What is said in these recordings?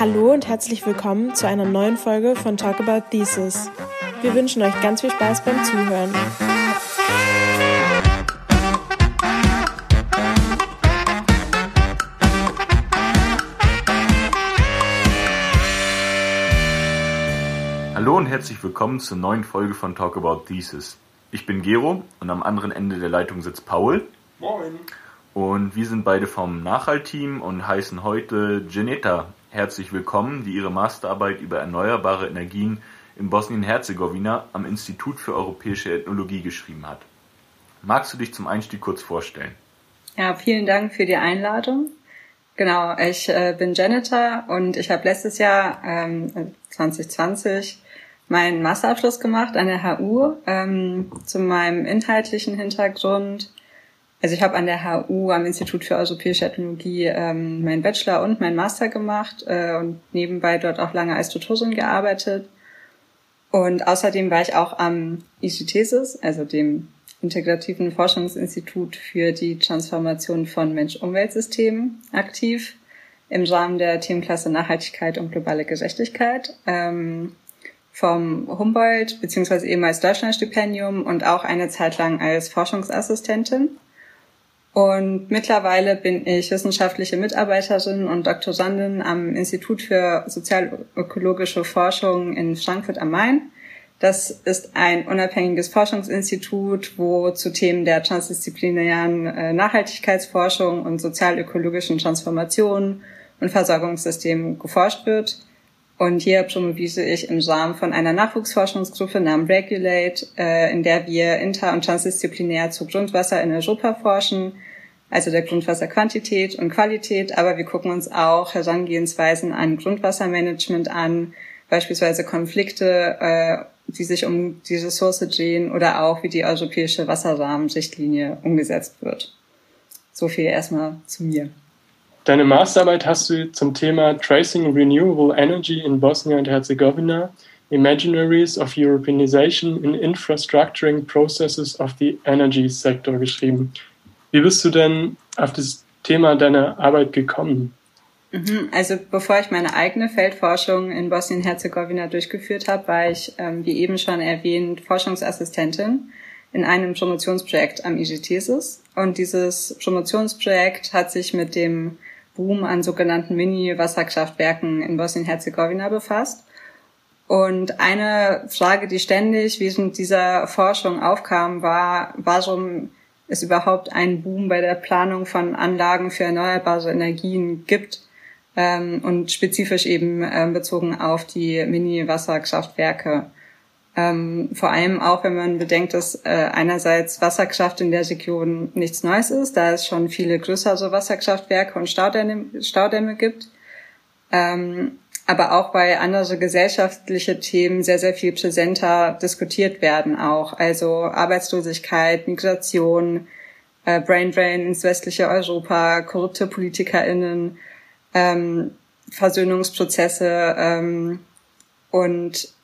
Hallo und herzlich willkommen zu einer neuen Folge von Talk About Thesis. Wir wünschen euch ganz viel Spaß beim Zuhören. Hallo und herzlich willkommen zur neuen Folge von Talk About Thesis. Ich bin Gero und am anderen Ende der Leitung sitzt Paul. Moin. Und wir sind beide vom Nachhalt-Team und heißen heute Geneta herzlich willkommen, die ihre Masterarbeit über erneuerbare Energien in Bosnien-Herzegowina am Institut für europäische Ethnologie geschrieben hat. Magst du dich zum Einstieg kurz vorstellen? Ja, vielen Dank für die Einladung. Genau, ich äh, bin Janitor und ich habe letztes Jahr ähm, 2020 meinen Masterabschluss gemacht an der HU ähm, zu meinem inhaltlichen Hintergrund also ich habe an der HU am Institut für Europäische Ethnologie ähm, meinen Bachelor und meinen Master gemacht äh, und nebenbei dort auch lange als Tutorin gearbeitet. Und außerdem war ich auch am ICTESIS, also dem Integrativen Forschungsinstitut für die Transformation von Mensch-Umwelt-Systemen aktiv im Rahmen der Themenklasse Nachhaltigkeit und globale Gerechtigkeit ähm, vom Humboldt bzw. ehemals Deutschlandstipendium und auch eine Zeit lang als Forschungsassistentin. Und mittlerweile bin ich wissenschaftliche Mitarbeiterin und Doktorandin am Institut für sozialökologische Forschung in Frankfurt am Main. Das ist ein unabhängiges Forschungsinstitut, wo zu Themen der transdisziplinären äh, Nachhaltigkeitsforschung und sozialökologischen Transformationen und Versorgungssystemen geforscht wird. Und hier promoviere ich im Rahmen von einer Nachwuchsforschungsgruppe namens Regulate, äh, in der wir inter- und transdisziplinär zu Grundwasser in Europa forschen, also der Grundwasserquantität und Qualität, aber wir gucken uns auch Herangehensweisen an Grundwassermanagement an, beispielsweise Konflikte, äh, die sich um die Ressource drehen oder auch wie die europäische Wasserrahmenrichtlinie umgesetzt wird. So viel erstmal zu mir. Deine Masterarbeit hast du zum Thema Tracing Renewable Energy in Bosnia und Herzegowina, Imaginaries of Europeanization in Infrastructuring Processes of the Energy Sector geschrieben. Wie bist du denn auf das Thema deiner Arbeit gekommen? Mhm, also bevor ich meine eigene Feldforschung in Bosnien-Herzegowina durchgeführt habe, war ich, ähm, wie eben schon erwähnt, Forschungsassistentin in einem Promotionsprojekt am IGTSIS. Und dieses Promotionsprojekt hat sich mit dem Boom an sogenannten Mini-Wasserkraftwerken in Bosnien-Herzegowina befasst. Und eine Frage, die ständig während dieser Forschung aufkam, war, warum es überhaupt einen Boom bei der Planung von Anlagen für erneuerbare Energien gibt ähm, und spezifisch eben ähm, bezogen auf die Mini-Wasserkraftwerke. Ähm, vor allem auch, wenn man bedenkt, dass äh, einerseits Wasserkraft in der Region nichts Neues ist, da es schon viele größere Wasserkraftwerke und Staudämme, Staudämme gibt. Ähm, aber auch bei andere gesellschaftliche Themen sehr, sehr viel präsenter diskutiert werden auch. Also Arbeitslosigkeit, Migration, äh, Brain Drain ins westliche Europa, korrupte PolitikerInnen, ähm, Versöhnungsprozesse ähm, und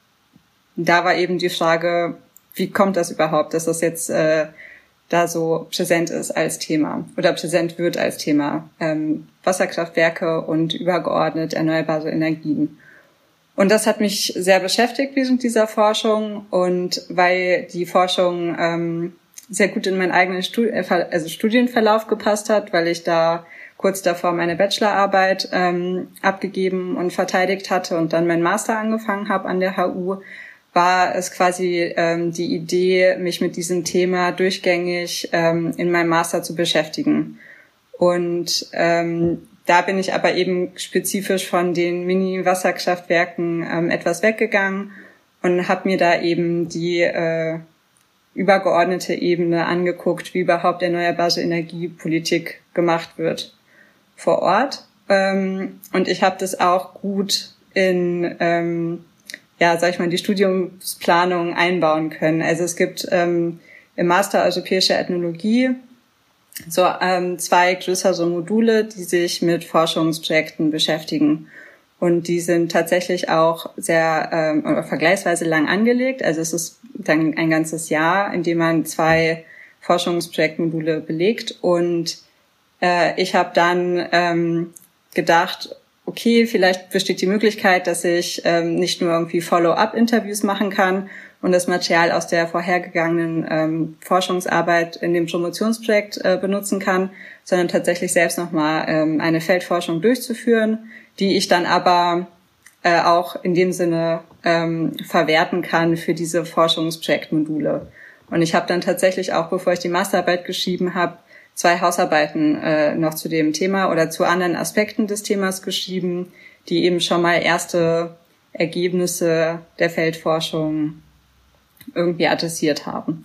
da war eben die Frage, wie kommt das überhaupt, dass das jetzt äh, da so präsent ist als Thema oder präsent wird als Thema ähm, Wasserkraftwerke und übergeordnet erneuerbare Energien. Und das hat mich sehr beschäftigt während dieser Forschung und weil die Forschung ähm, sehr gut in meinen eigenen Stud äh, also Studienverlauf gepasst hat, weil ich da kurz davor meine Bachelorarbeit ähm, abgegeben und verteidigt hatte und dann meinen Master angefangen habe an der HU, war es quasi ähm, die Idee, mich mit diesem Thema durchgängig ähm, in meinem Master zu beschäftigen. Und ähm, da bin ich aber eben spezifisch von den Mini-Wasserkraftwerken ähm, etwas weggegangen und habe mir da eben die äh, übergeordnete Ebene angeguckt, wie überhaupt erneuerbare Energiepolitik gemacht wird vor Ort. Ähm, und ich habe das auch gut in ähm, ja, sag ich mal, die Studiumsplanung einbauen können. Also es gibt ähm, im Master Europäische Ethnologie so ähm, zwei größere Module, die sich mit Forschungsprojekten beschäftigen. Und die sind tatsächlich auch sehr ähm, oder vergleichsweise lang angelegt. Also es ist dann ein ganzes Jahr, in dem man zwei Forschungsprojektmodule belegt. Und äh, ich habe dann ähm, gedacht, okay, vielleicht besteht die Möglichkeit, dass ich ähm, nicht nur irgendwie Follow-up-Interviews machen kann und das Material aus der vorhergegangenen ähm, Forschungsarbeit in dem Promotionsprojekt äh, benutzen kann, sondern tatsächlich selbst nochmal ähm, eine Feldforschung durchzuführen, die ich dann aber äh, auch in dem Sinne ähm, verwerten kann für diese Forschungsprojektmodule. Und ich habe dann tatsächlich auch, bevor ich die Masterarbeit geschrieben habe, zwei Hausarbeiten äh, noch zu dem Thema oder zu anderen Aspekten des Themas geschrieben, die eben schon mal erste Ergebnisse der Feldforschung irgendwie adressiert haben.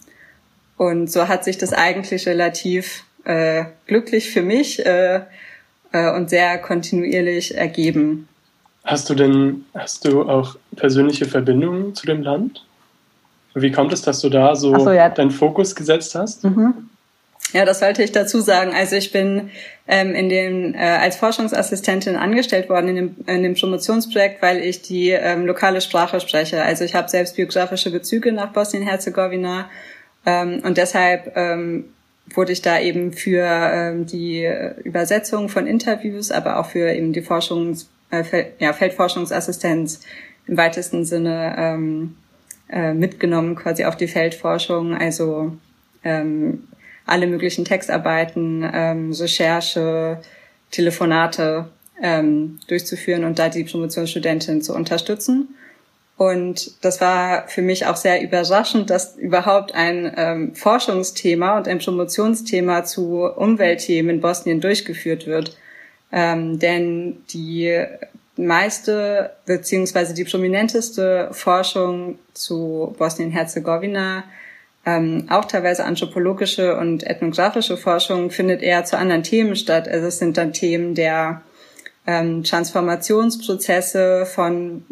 Und so hat sich das eigentlich relativ äh, glücklich für mich äh, äh, und sehr kontinuierlich ergeben. Hast du denn, hast du auch persönliche Verbindungen zu dem Land? Wie kommt es, dass du da so, so ja. deinen Fokus gesetzt hast? Mhm. Ja, das sollte ich dazu sagen. Also ich bin ähm, in den, äh, als Forschungsassistentin angestellt worden in dem, in dem Promotionsprojekt, weil ich die ähm, lokale Sprache spreche. Also ich habe selbst biografische Bezüge nach Bosnien-Herzegowina ähm, und deshalb ähm, wurde ich da eben für ähm, die Übersetzung von Interviews, aber auch für eben die Forschungs, äh, ja, Feldforschungsassistenz im weitesten Sinne ähm, äh, mitgenommen, quasi auf die Feldforschung. Also ähm, alle möglichen Textarbeiten, ähm, Recherche, Telefonate ähm, durchzuführen und da die Promotionsstudentin zu unterstützen. Und das war für mich auch sehr überraschend, dass überhaupt ein ähm, Forschungsthema und ein Promotionsthema zu Umweltthemen in Bosnien durchgeführt wird. Ähm, denn die meiste beziehungsweise die prominenteste Forschung zu Bosnien-Herzegowina ähm, auch teilweise anthropologische und ethnografische Forschung findet eher zu anderen Themen statt. Also es sind dann Themen der ähm, Transformationsprozesse von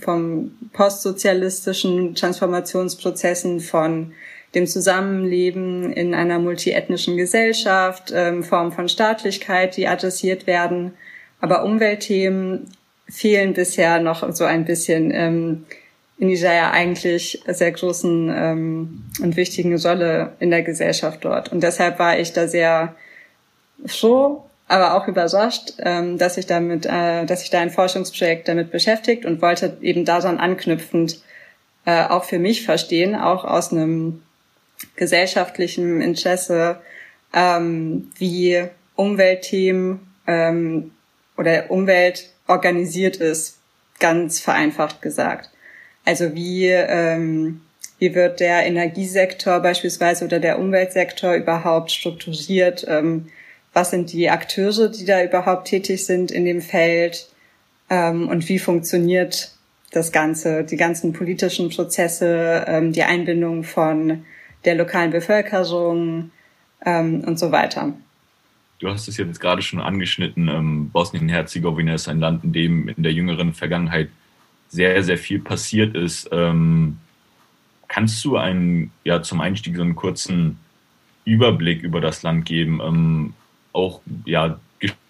vom postsozialistischen Transformationsprozessen von dem Zusammenleben in einer multiethnischen Gesellschaft, ähm, Formen von Staatlichkeit, die adressiert werden. Aber Umweltthemen fehlen bisher noch so ein bisschen ähm, in dieser ja eigentlich sehr großen ähm, und wichtigen Rolle in der Gesellschaft dort. Und deshalb war ich da sehr froh, aber auch überrascht, ähm, dass ich damit, äh, dass ich da ein Forschungsprojekt damit beschäftigt und wollte eben daran anknüpfend äh, auch für mich verstehen, auch aus einem gesellschaftlichen Interesse, ähm, wie Umweltthemen ähm, oder Umwelt organisiert ist, ganz vereinfacht gesagt. Also wie, ähm, wie wird der Energiesektor beispielsweise oder der Umweltsektor überhaupt strukturiert? Ähm, was sind die Akteure, die da überhaupt tätig sind in dem Feld? Ähm, und wie funktioniert das Ganze, die ganzen politischen Prozesse, ähm, die Einbindung von der lokalen Bevölkerung ähm, und so weiter. Du hast es jetzt gerade schon angeschnitten. Ähm, Bosnien-Herzegowina ist ein Land, in dem in der jüngeren Vergangenheit sehr, sehr viel passiert ist. Ähm, kannst du einen, ja, zum Einstieg so einen kurzen Überblick über das Land geben? Ähm, auch, ja,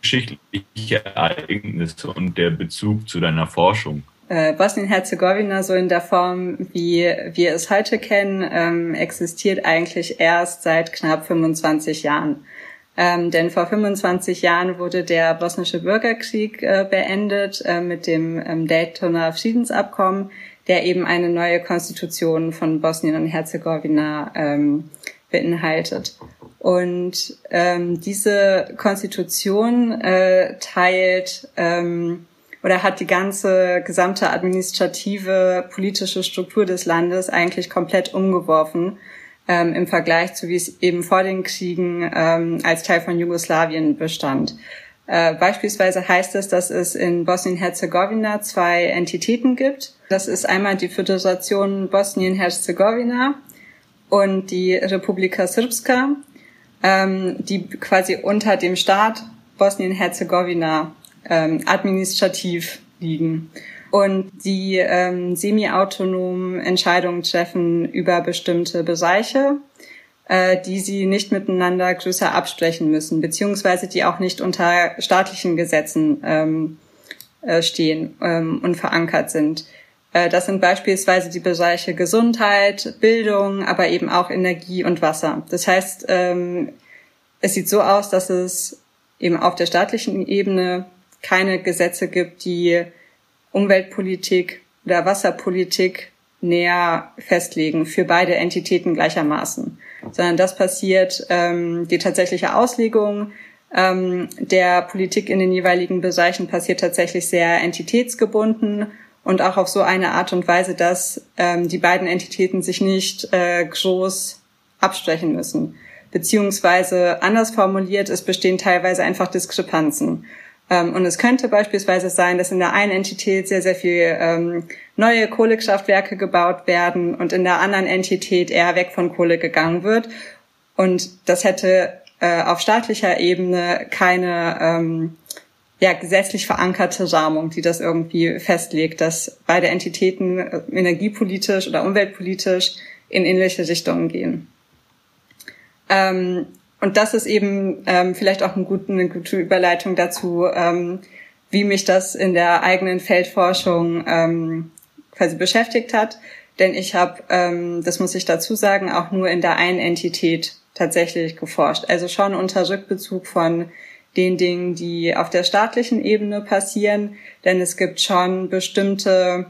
geschichtliche Ereignisse und der Bezug zu deiner Forschung? Äh, Bosnien-Herzegowina so in der Form, wie wir es heute kennen, ähm, existiert eigentlich erst seit knapp 25 Jahren. Ähm, denn vor 25 Jahren wurde der bosnische Bürgerkrieg äh, beendet äh, mit dem ähm, Daytoner Friedensabkommen, der eben eine neue Konstitution von Bosnien und Herzegowina ähm, beinhaltet. Und ähm, diese Konstitution äh, teilt ähm, oder hat die ganze gesamte administrative politische Struktur des Landes eigentlich komplett umgeworfen ähm, im Vergleich zu wie es eben vor den Kriegen ähm, als Teil von Jugoslawien bestand. Äh, beispielsweise heißt es, dass es in Bosnien-Herzegowina zwei Entitäten gibt. Das ist einmal die Föderation Bosnien-Herzegowina und die Republika Srpska, ähm, die quasi unter dem Staat Bosnien-Herzegowina ähm, administrativ liegen und die ähm, semi-autonom Entscheidungen treffen über bestimmte Bereiche, äh, die sie nicht miteinander größer absprechen müssen, beziehungsweise die auch nicht unter staatlichen Gesetzen ähm, äh, stehen ähm, und verankert sind. Äh, das sind beispielsweise die Bereiche Gesundheit, Bildung, aber eben auch Energie und Wasser. Das heißt, ähm, es sieht so aus, dass es eben auf der staatlichen Ebene keine Gesetze gibt, die Umweltpolitik oder Wasserpolitik näher festlegen für beide Entitäten gleichermaßen, sondern das passiert ähm, die tatsächliche Auslegung ähm, der Politik in den jeweiligen Bereichen passiert tatsächlich sehr entitätsgebunden und auch auf so eine Art und Weise, dass ähm, die beiden Entitäten sich nicht äh, groß absprechen müssen. Beziehungsweise anders formuliert, es bestehen teilweise einfach Diskrepanzen. Ähm, und es könnte beispielsweise sein, dass in der einen Entität sehr, sehr viel ähm, neue Kohlekraftwerke gebaut werden und in der anderen Entität eher weg von Kohle gegangen wird. Und das hätte äh, auf staatlicher Ebene keine ähm, ja, gesetzlich verankerte Rahmung, die das irgendwie festlegt, dass beide Entitäten äh, energiepolitisch oder umweltpolitisch in ähnliche Richtungen gehen. Ähm, und das ist eben ähm, vielleicht auch eine gute, eine gute Überleitung dazu, ähm, wie mich das in der eigenen Feldforschung ähm, quasi beschäftigt hat. Denn ich habe, ähm, das muss ich dazu sagen, auch nur in der einen Entität tatsächlich geforscht. Also schon unter Rückbezug von den Dingen, die auf der staatlichen Ebene passieren. Denn es gibt schon bestimmte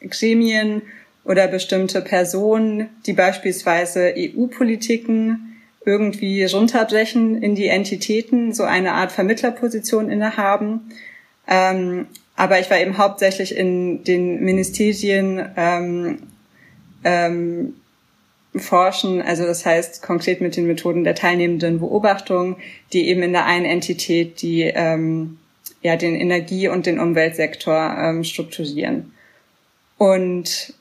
Gremien oder bestimmte Personen, die beispielsweise EU-Politiken irgendwie runterbrechen in die Entitäten, so eine Art Vermittlerposition innehaben. Ähm, aber ich war eben hauptsächlich in den Ministerien ähm, ähm, forschen, also das heißt konkret mit den Methoden der teilnehmenden Beobachtung, die eben in der einen Entität die ähm, ja den Energie- und den Umweltsektor ähm, strukturieren. Und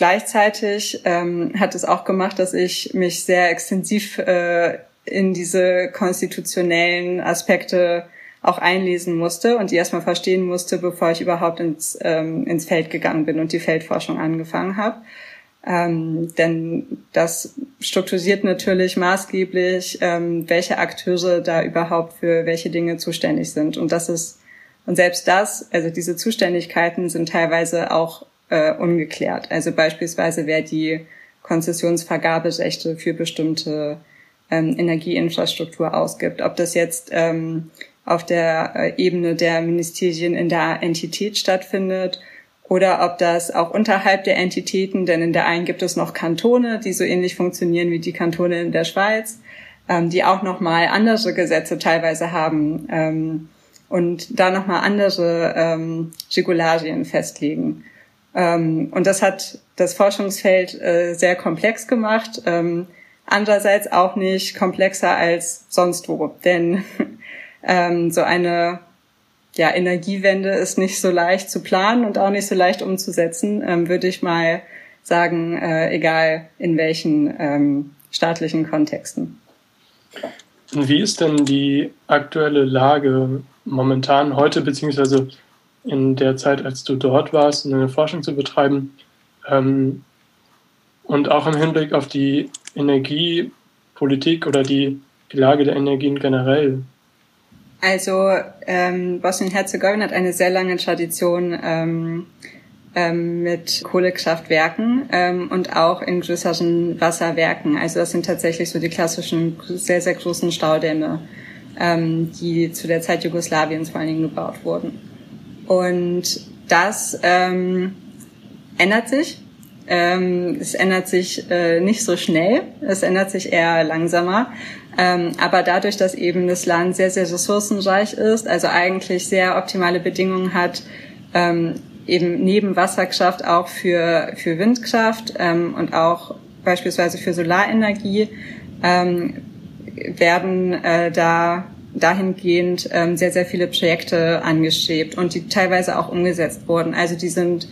Gleichzeitig ähm, hat es auch gemacht, dass ich mich sehr extensiv äh, in diese konstitutionellen Aspekte auch einlesen musste und die erstmal verstehen musste, bevor ich überhaupt ins, ähm, ins Feld gegangen bin und die Feldforschung angefangen habe. Ähm, denn das strukturiert natürlich maßgeblich, ähm, welche Akteure da überhaupt für welche Dinge zuständig sind. Und das ist, und selbst das, also diese Zuständigkeiten sind teilweise auch äh, ungeklärt. Also beispielsweise wer die Konzessionsvergaberechte für bestimmte ähm, Energieinfrastruktur ausgibt. Ob das jetzt ähm, auf der äh, Ebene der Ministerien in der Entität stattfindet oder ob das auch unterhalb der Entitäten, denn in der einen gibt es noch Kantone, die so ähnlich funktionieren wie die Kantone in der Schweiz, ähm, die auch nochmal andere Gesetze teilweise haben ähm, und da nochmal andere ähm, Regularien festlegen. Ähm, und das hat das Forschungsfeld äh, sehr komplex gemacht. Ähm, andererseits auch nicht komplexer als sonst wo, denn ähm, so eine ja, Energiewende ist nicht so leicht zu planen und auch nicht so leicht umzusetzen, würde ich mal sagen, äh, egal in welchen staatlichen Kontexten. Wie ist denn die aktuelle Lage momentan heute, beziehungsweise in der Zeit, als du dort warst, eine Forschung zu betreiben. Ähm, und auch im Hinblick auf die Energiepolitik oder die, die Lage der Energien generell. Also ähm, Bosnien-Herzegowina hat eine sehr lange Tradition ähm, ähm, mit Kohlekraftwerken ähm, und auch in größeren Wasserwerken. Also das sind tatsächlich so die klassischen sehr, sehr großen Staudämme, ähm, die zu der Zeit Jugoslawiens vor allen Dingen gebaut wurden. Und das ähm, ändert sich. Ähm, es ändert sich äh, nicht so schnell, es ändert sich eher langsamer. Ähm, aber dadurch, dass eben das Land sehr, sehr ressourcenreich ist, also eigentlich sehr optimale Bedingungen hat, ähm, eben neben Wasserkraft auch für, für Windkraft ähm, und auch beispielsweise für Solarenergie, ähm, werden äh, da dahingehend ähm, sehr, sehr viele Projekte angestrebt und die teilweise auch umgesetzt wurden. Also die sind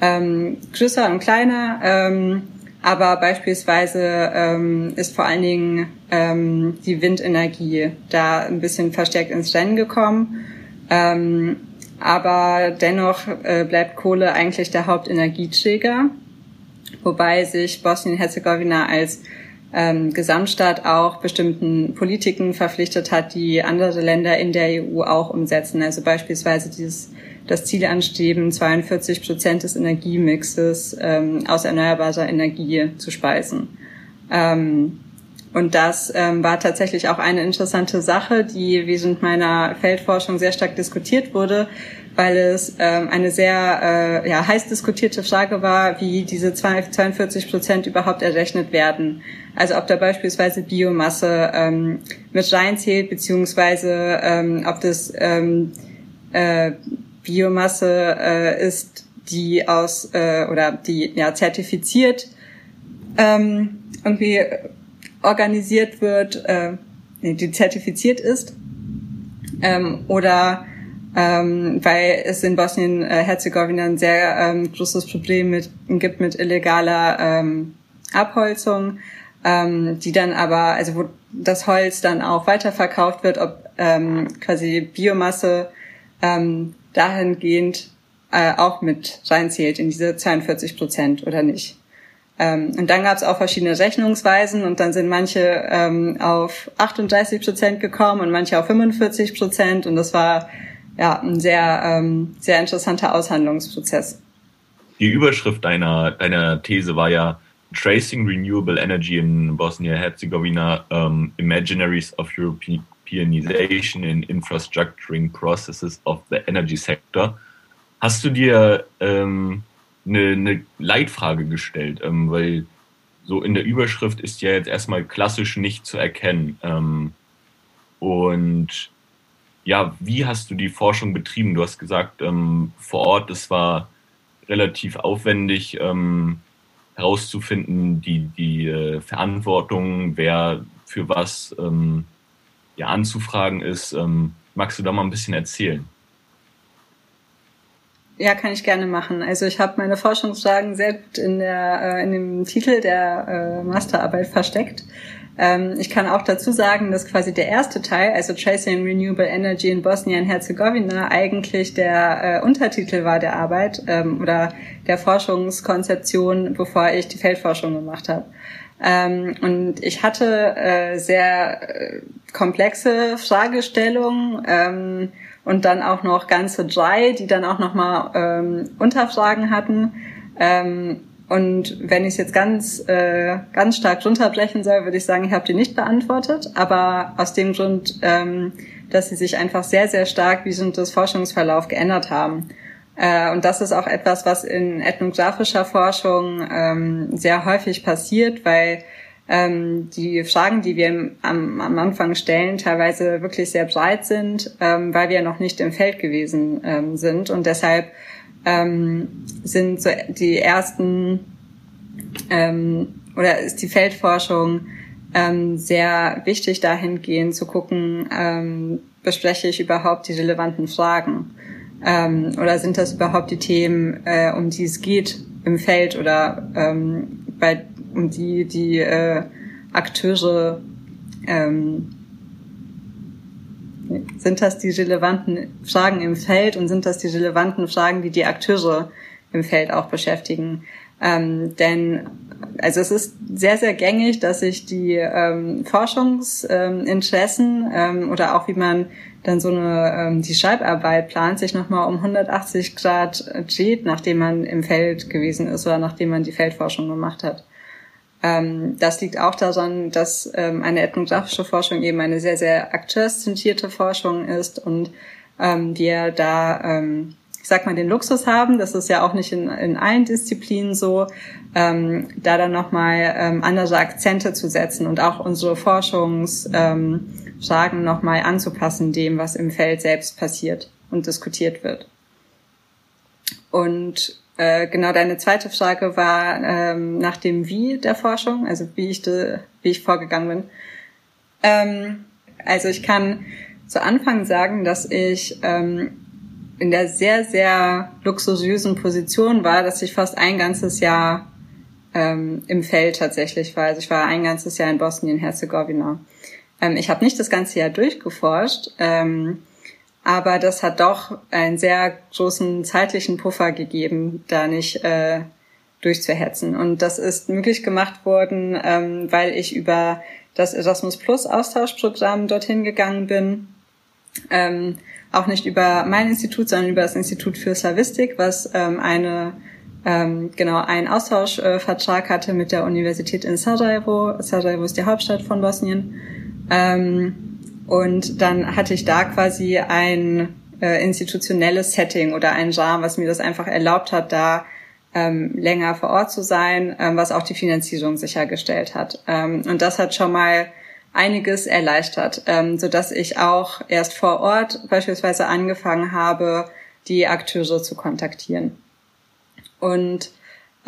ähm, größer und kleiner, ähm, aber beispielsweise ähm, ist vor allen Dingen ähm, die Windenergie da ein bisschen verstärkt ins Rennen gekommen. Ähm, aber dennoch äh, bleibt Kohle eigentlich der Hauptenergieträger, wobei sich Bosnien-Herzegowina als ähm, Gesamtstaat auch bestimmten Politiken verpflichtet hat, die andere Länder in der EU auch umsetzen. Also beispielsweise dieses das Ziel anstreben, 42 Prozent des Energiemixes ähm, aus erneuerbarer Energie zu speisen. Ähm, und das ähm, war tatsächlich auch eine interessante Sache, die während meiner Feldforschung sehr stark diskutiert wurde, weil es ähm, eine sehr äh, ja, heiß diskutierte Frage war, wie diese 42 Prozent überhaupt errechnet werden. Also ob da beispielsweise Biomasse ähm, mit reinzählt, beziehungsweise ähm, ob das ähm, äh, Biomasse äh, ist, die aus äh, oder die ja zertifiziert ähm, irgendwie organisiert wird, äh, die zertifiziert ist, ähm, oder ähm, weil es in Bosnien-Herzegowina ein sehr ähm, großes Problem mit, gibt mit illegaler ähm, Abholzung, ähm, die dann aber, also wo das Holz dann auch weiterverkauft wird, ob ähm, quasi Biomasse ähm, dahingehend äh, auch mit reinzählt in diese 42 Prozent oder nicht. Ähm, und dann gab es auch verschiedene Rechnungsweisen und dann sind manche ähm, auf 38 Prozent gekommen und manche auf 45 Prozent und das war ja ein sehr, ähm, sehr interessanter Aushandlungsprozess. Die Überschrift deiner, deiner These war ja Tracing Renewable Energy in Bosnia-Herzegowina, um, Imaginaries of Europeanization in Infrastructuring Processes of the Energy Sector. Hast du dir ähm, eine, eine Leitfrage gestellt, ähm, weil so in der Überschrift ist ja jetzt erstmal klassisch nicht zu erkennen. Ähm, und ja, wie hast du die Forschung betrieben? Du hast gesagt, ähm, vor Ort, es war relativ aufwendig ähm, herauszufinden, die, die äh, Verantwortung, wer für was ähm, ja, anzufragen ist. Ähm, magst du da mal ein bisschen erzählen? Ja, kann ich gerne machen. Also ich habe meine Forschungsfragen sehr gut in, der, äh, in dem Titel der äh, Masterarbeit versteckt. Ähm, ich kann auch dazu sagen, dass quasi der erste Teil, also Tracing Renewable Energy in Bosnien-Herzegowina, eigentlich der äh, Untertitel war der Arbeit ähm, oder der Forschungskonzeption, bevor ich die Feldforschung gemacht habe. Ähm, und ich hatte äh, sehr äh, komplexe Fragestellungen ähm, und dann auch noch ganze drei, die dann auch nochmal ähm, Unterfragen hatten. Ähm, und wenn ich es jetzt ganz, äh, ganz stark runterbrechen soll, würde ich sagen, ich habe die nicht beantwortet. Aber aus dem Grund, ähm, dass sie sich einfach sehr, sehr stark während des Forschungsverlauf geändert haben. Äh, und das ist auch etwas, was in ethnografischer Forschung ähm, sehr häufig passiert, weil ähm, die Fragen, die wir am, am Anfang stellen, teilweise wirklich sehr breit sind, ähm, weil wir noch nicht im Feld gewesen ähm, sind. Und deshalb ähm, sind so die ersten ähm, oder ist die Feldforschung ähm, sehr wichtig dahingehend zu gucken, bespreche ich überhaupt die relevanten Fragen? Oder sind das überhaupt die Themen, äh, um die es geht im Feld oder bei um die die äh, Akteure ähm, sind das die relevanten Fragen im Feld und sind das die relevanten Fragen, die die Akteure im Feld auch beschäftigen? Ähm, denn also es ist sehr, sehr gängig, dass sich die ähm, Forschungsinteressen ähm, oder auch wie man dann so eine ähm, die Schreibarbeit plant, sich nochmal um 180 Grad dreht, nachdem man im Feld gewesen ist oder nachdem man die Feldforschung gemacht hat. Ähm, das liegt auch daran, dass ähm, eine ethnografische Forschung eben eine sehr, sehr akteurszentrierte Forschung ist und ähm, wir da, ähm, ich sag mal, den Luxus haben, das ist ja auch nicht in, in allen Disziplinen so, ähm, da dann nochmal ähm, andere Akzente zu setzen und auch unsere Forschungsfragen ähm, nochmal anzupassen dem, was im Feld selbst passiert und diskutiert wird. Und äh, genau, deine zweite Frage war ähm, nach dem Wie der Forschung, also wie ich, de, wie ich vorgegangen bin. Ähm, also ich kann zu Anfang sagen, dass ich ähm, in der sehr, sehr luxuriösen Position war, dass ich fast ein ganzes Jahr ähm, im Feld tatsächlich war. Also ich war ein ganzes Jahr in Bosnien-Herzegowina. Ähm, ich habe nicht das ganze Jahr durchgeforscht. Ähm, aber das hat doch einen sehr großen zeitlichen Puffer gegeben, da nicht äh, durchzuhetzen. Und das ist möglich gemacht worden, ähm, weil ich über das Erasmus Plus Austauschprogramm dorthin gegangen bin. Ähm, auch nicht über mein Institut, sondern über das Institut für Slavistik, was ähm, eine ähm, genau einen Austauschvertrag hatte mit der Universität in Sarajevo. Sarajevo ist die Hauptstadt von Bosnien. Ähm, und dann hatte ich da quasi ein äh, institutionelles Setting oder ein Genre, was mir das einfach erlaubt hat, da ähm, länger vor Ort zu sein, ähm, was auch die Finanzierung sichergestellt hat. Ähm, und das hat schon mal einiges erleichtert, ähm, so dass ich auch erst vor Ort beispielsweise angefangen habe, die Akteure zu kontaktieren. Und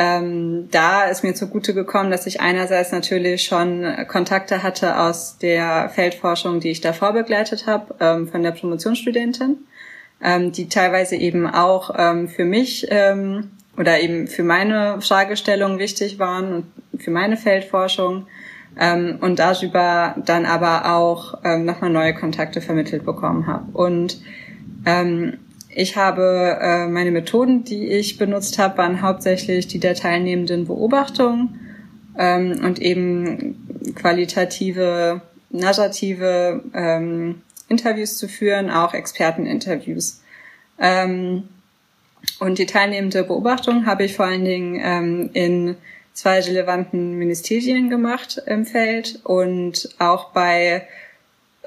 ähm, da ist mir zugute gekommen, dass ich einerseits natürlich schon Kontakte hatte aus der Feldforschung, die ich davor begleitet habe, ähm, von der Promotionsstudentin, ähm, die teilweise eben auch ähm, für mich ähm, oder eben für meine Fragestellung wichtig waren und für meine Feldforschung ähm, und darüber dann aber auch nochmal neue Kontakte vermittelt bekommen habe. Und ähm, ich habe äh, meine Methoden, die ich benutzt habe, waren hauptsächlich die der teilnehmenden Beobachtung ähm, und eben qualitative, narrative ähm, Interviews zu führen, auch Experteninterviews. Ähm, und die teilnehmende Beobachtung habe ich vor allen Dingen ähm, in zwei relevanten Ministerien gemacht im Feld und auch bei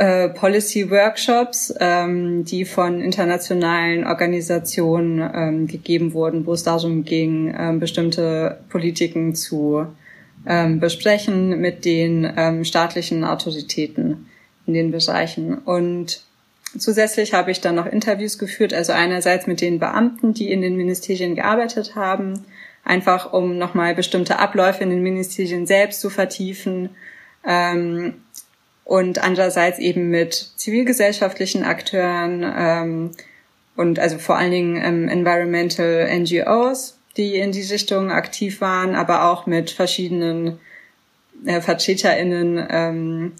äh, Policy Workshops, ähm, die von internationalen Organisationen ähm, gegeben wurden, wo es darum ging, ähm, bestimmte Politiken zu ähm, besprechen mit den ähm, staatlichen Autoritäten in den Bereichen. Und zusätzlich habe ich dann noch Interviews geführt, also einerseits mit den Beamten, die in den Ministerien gearbeitet haben, einfach um nochmal bestimmte Abläufe in den Ministerien selbst zu vertiefen. Ähm, und andererseits eben mit zivilgesellschaftlichen Akteuren ähm, und also vor allen Dingen ähm, Environmental NGOs, die in die Richtung aktiv waren, aber auch mit verschiedenen äh, VertreterInnen, ähm,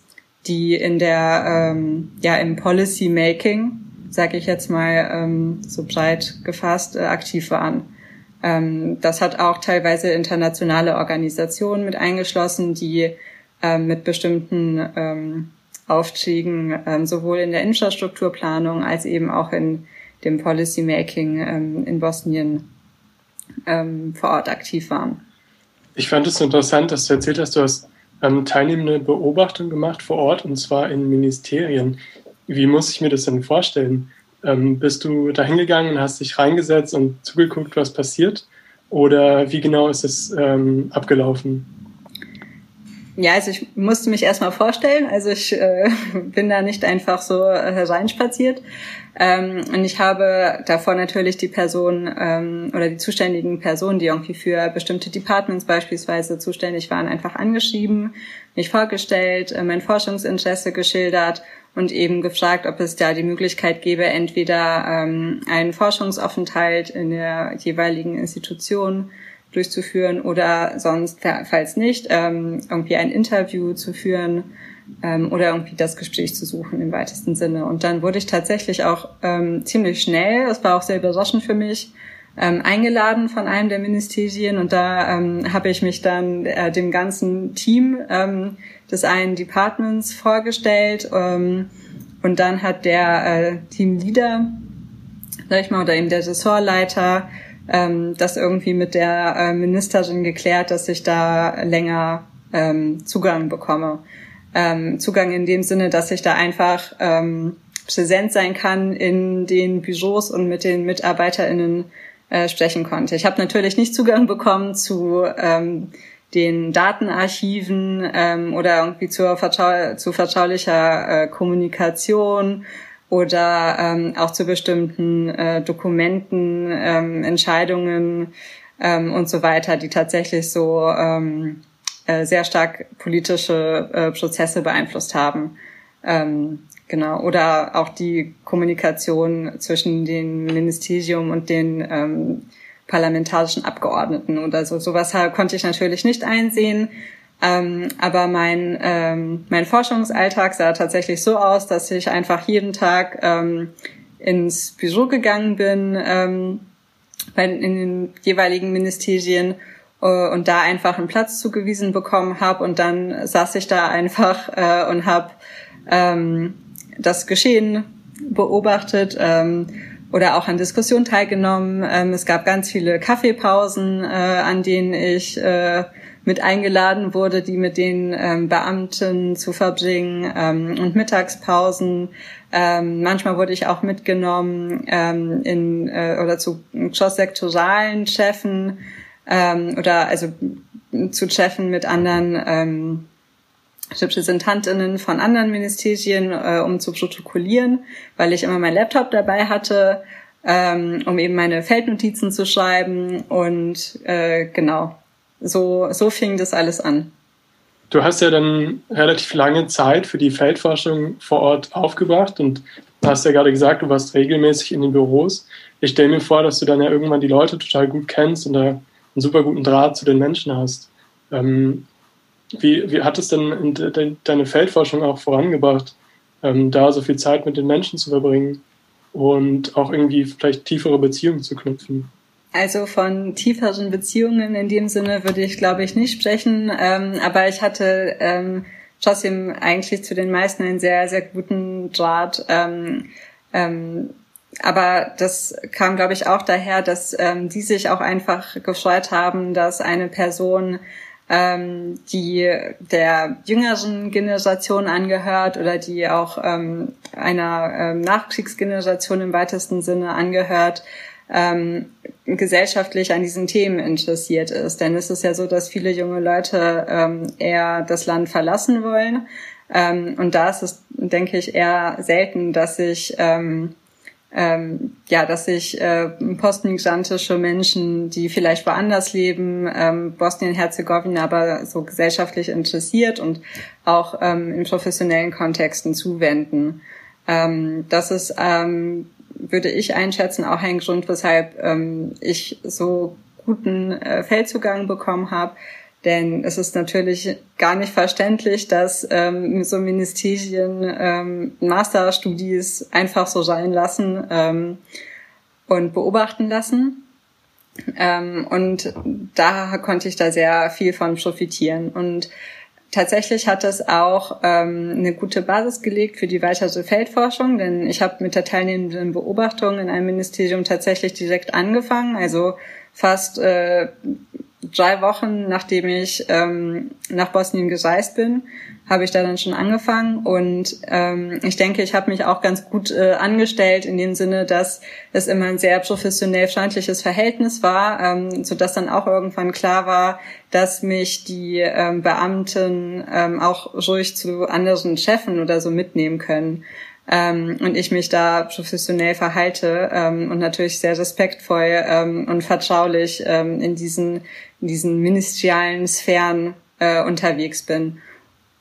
die in der ähm, ja im Policy Making, sage ich jetzt mal ähm, so breit gefasst, äh, aktiv waren. Ähm, das hat auch teilweise internationale Organisationen mit eingeschlossen, die ähm, mit bestimmten ähm, Aufträgen ähm, sowohl in der Infrastrukturplanung als eben auch in dem Policymaking ähm, in Bosnien ähm, vor Ort aktiv waren. Ich fand es interessant, dass du erzählt hast, du hast ähm, teilnehmende Beobachtung gemacht vor Ort und zwar in Ministerien. Wie muss ich mir das denn vorstellen? Ähm, bist du da hingegangen und hast dich reingesetzt und zugeguckt, was passiert? Oder wie genau ist es ähm, abgelaufen? Ja, also ich musste mich erstmal vorstellen. Also ich äh, bin da nicht einfach so hereinspaziert. Ähm, und ich habe davor natürlich die Person ähm, oder die zuständigen Personen, die irgendwie für bestimmte Departments beispielsweise zuständig waren, einfach angeschrieben, mich vorgestellt, äh, mein Forschungsinteresse geschildert und eben gefragt, ob es da die Möglichkeit gäbe, entweder ähm, einen Forschungsaufenthalt in der jeweiligen Institution durchzuführen oder sonst, falls nicht, ähm, irgendwie ein Interview zu führen ähm, oder irgendwie das Gespräch zu suchen im weitesten Sinne. Und dann wurde ich tatsächlich auch ähm, ziemlich schnell, das war auch sehr überraschend für mich, ähm, eingeladen von einem der Ministerien und da ähm, habe ich mich dann äh, dem ganzen Team ähm, des einen Departments vorgestellt ähm, und dann hat der äh, Teamleader, sag ich mal, oder eben der Ressortleiter ähm, das irgendwie mit der äh, Ministerin geklärt, dass ich da länger ähm, Zugang bekomme. Ähm, Zugang in dem Sinne, dass ich da einfach ähm, präsent sein kann in den Büros und mit den MitarbeiterInnen äh, sprechen konnte. Ich habe natürlich nicht Zugang bekommen zu ähm, den Datenarchiven ähm, oder irgendwie zur vertrau zu vertraulicher äh, Kommunikation oder ähm, auch zu bestimmten äh, Dokumenten, ähm, Entscheidungen ähm, und so weiter, die tatsächlich so ähm, äh, sehr stark politische äh, Prozesse beeinflusst haben. Ähm, genau. Oder auch die Kommunikation zwischen dem Ministerium und den ähm, parlamentarischen Abgeordneten oder so. Sowas konnte ich natürlich nicht einsehen. Ähm, aber mein, ähm, mein Forschungsalltag sah tatsächlich so aus, dass ich einfach jeden Tag ähm, ins Büro gegangen bin, ähm, bei, in den jeweiligen Ministerien äh, und da einfach einen Platz zugewiesen bekommen habe und dann saß ich da einfach äh, und habe ähm, das Geschehen beobachtet. Ähm, oder auch an Diskussionen teilgenommen. Ähm, es gab ganz viele Kaffeepausen, äh, an denen ich äh, mit eingeladen wurde, die mit den ähm, Beamten zu verbringen ähm, und Mittagspausen. Ähm, manchmal wurde ich auch mitgenommen ähm, in äh, oder zu cross-sektoralen Chefen ähm, oder also zu Chefen mit anderen ähm, Repräsentantinnen von anderen Ministerien, äh, um zu protokollieren, weil ich immer mein Laptop dabei hatte, ähm, um eben meine Feldnotizen zu schreiben und äh, genau, so, so fing das alles an. Du hast ja dann relativ lange Zeit für die Feldforschung vor Ort aufgebracht und hast ja gerade gesagt, du warst regelmäßig in den Büros. Ich stelle mir vor, dass du dann ja irgendwann die Leute total gut kennst und da einen super guten Draht zu den Menschen hast. Ähm, wie, wie hat es denn de, deine Feldforschung auch vorangebracht, ähm, da so viel Zeit mit den Menschen zu verbringen und auch irgendwie vielleicht tiefere Beziehungen zu knüpfen? Also von tieferen Beziehungen in dem Sinne würde ich, glaube ich, nicht sprechen. Ähm, aber ich hatte ähm, trotzdem eigentlich zu den meisten einen sehr, sehr guten Draht. Ähm, ähm, aber das kam, glaube ich, auch daher, dass ähm, die sich auch einfach gefreut haben, dass eine Person, ähm, die der jüngeren Generation angehört oder die auch ähm, einer ähm, Nachkriegsgeneration im weitesten Sinne angehört, ähm, gesellschaftlich an diesen Themen interessiert ist. Denn es ist ja so, dass viele junge Leute ähm, eher das Land verlassen wollen. Ähm, und da ist es, denke ich, eher selten, dass sich ähm, ähm, ja, dass sich äh, postmigrantische Menschen, die vielleicht woanders leben, ähm, Bosnien-Herzegowina aber so gesellschaftlich interessiert und auch ähm, in professionellen Kontexten zuwenden. Ähm, das ist ähm, würde ich einschätzen, auch ein Grund, weshalb ähm, ich so guten äh, Feldzugang bekommen habe. Denn es ist natürlich gar nicht verständlich, dass ähm, so Ministerien ähm, Masterstudies einfach so sein lassen ähm, und beobachten lassen. Ähm, und da konnte ich da sehr viel von profitieren. Und Tatsächlich hat es auch ähm, eine gute Basis gelegt für die weitere Feldforschung, denn ich habe mit der teilnehmenden Beobachtung in einem Ministerium tatsächlich direkt angefangen, also fast äh, drei Wochen nachdem ich ähm, nach Bosnien gereist bin, habe ich da dann schon angefangen und ähm, ich denke, ich habe mich auch ganz gut äh, angestellt in dem Sinne, dass es immer ein sehr professionell freundliches Verhältnis war, ähm, so dass dann auch irgendwann klar war, dass mich die ähm, Beamten ähm, auch ruhig zu anderen Chefen oder so mitnehmen können. Ähm, und ich mich da professionell verhalte ähm, und natürlich sehr respektvoll ähm, und vertraulich ähm, in diesen in diesen ministerialen Sphären äh, unterwegs bin.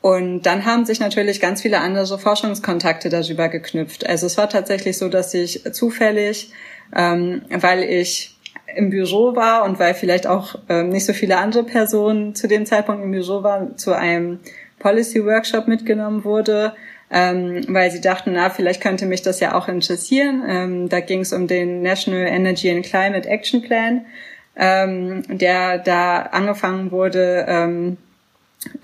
Und dann haben sich natürlich ganz viele andere Forschungskontakte darüber geknüpft. Also es war tatsächlich so, dass ich zufällig, ähm, weil ich im Büro war und weil vielleicht auch ähm, nicht so viele andere Personen zu dem Zeitpunkt im Büro waren, zu einem Policy Workshop mitgenommen wurde, ähm, weil sie dachten, na, vielleicht könnte mich das ja auch interessieren. Ähm, da ging es um den National Energy and Climate Action Plan, ähm, der da angefangen wurde, ähm,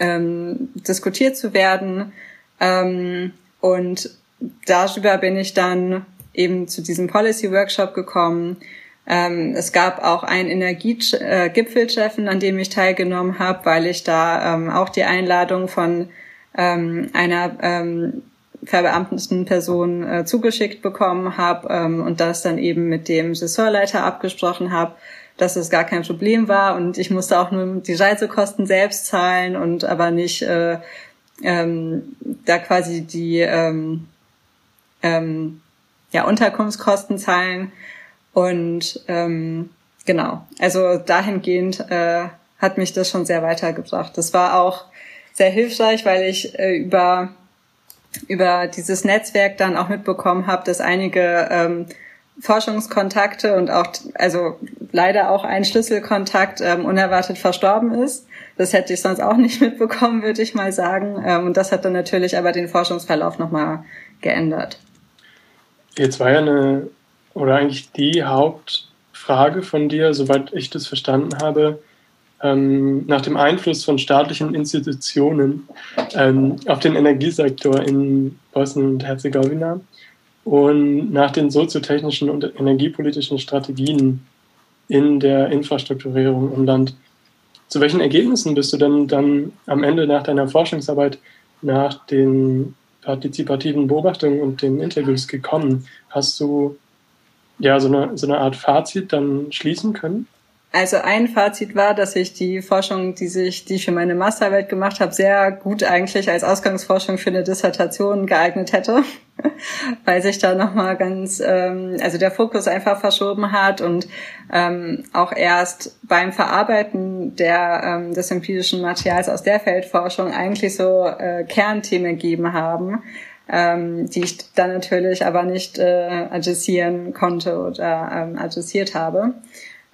ähm, diskutiert zu werden. Ähm, und darüber bin ich dann eben zu diesem Policy Workshop gekommen. Ähm, es gab auch ein Energiegipfeltreffen, an dem ich teilgenommen habe, weil ich da ähm, auch die Einladung von ähm, einer ähm, verbeamteten Person äh, zugeschickt bekommen habe ähm, und das dann eben mit dem Ressortleiter abgesprochen habe dass es gar kein Problem war und ich musste auch nur die Reisekosten selbst zahlen und aber nicht äh, ähm, da quasi die ähm, ähm, ja, Unterkunftskosten zahlen und ähm, genau, also dahingehend äh, hat mich das schon sehr weitergebracht. Das war auch sehr hilfreich, weil ich äh, über über dieses Netzwerk dann auch mitbekommen habe, dass einige ähm, Forschungskontakte und auch, also leider auch ein Schlüsselkontakt ähm, unerwartet verstorben ist. Das hätte ich sonst auch nicht mitbekommen, würde ich mal sagen. Ähm, und das hat dann natürlich aber den Forschungsverlauf nochmal geändert. Jetzt war ja eine, oder eigentlich die Hauptfrage von dir, soweit ich das verstanden habe, ähm, nach dem Einfluss von staatlichen Institutionen ähm, auf den Energiesektor in Bosnien und Herzegowina. Und nach den soziotechnischen und energiepolitischen Strategien in der Infrastrukturierung im Land. Zu welchen Ergebnissen bist du denn dann am Ende nach deiner Forschungsarbeit, nach den partizipativen Beobachtungen und den Interviews gekommen? Hast du ja so eine, so eine Art Fazit dann schließen können? Also ein Fazit war, dass ich die Forschung, die sich, die ich für meine Masterarbeit gemacht habe, sehr gut eigentlich als Ausgangsforschung für eine Dissertation geeignet hätte, weil sich da nochmal ganz, ähm, also der Fokus einfach verschoben hat und ähm, auch erst beim Verarbeiten der, ähm, des empirischen Materials aus der Feldforschung eigentlich so äh, Kernthemen gegeben haben, ähm, die ich dann natürlich aber nicht äh, adressieren konnte oder ähm, adressiert habe.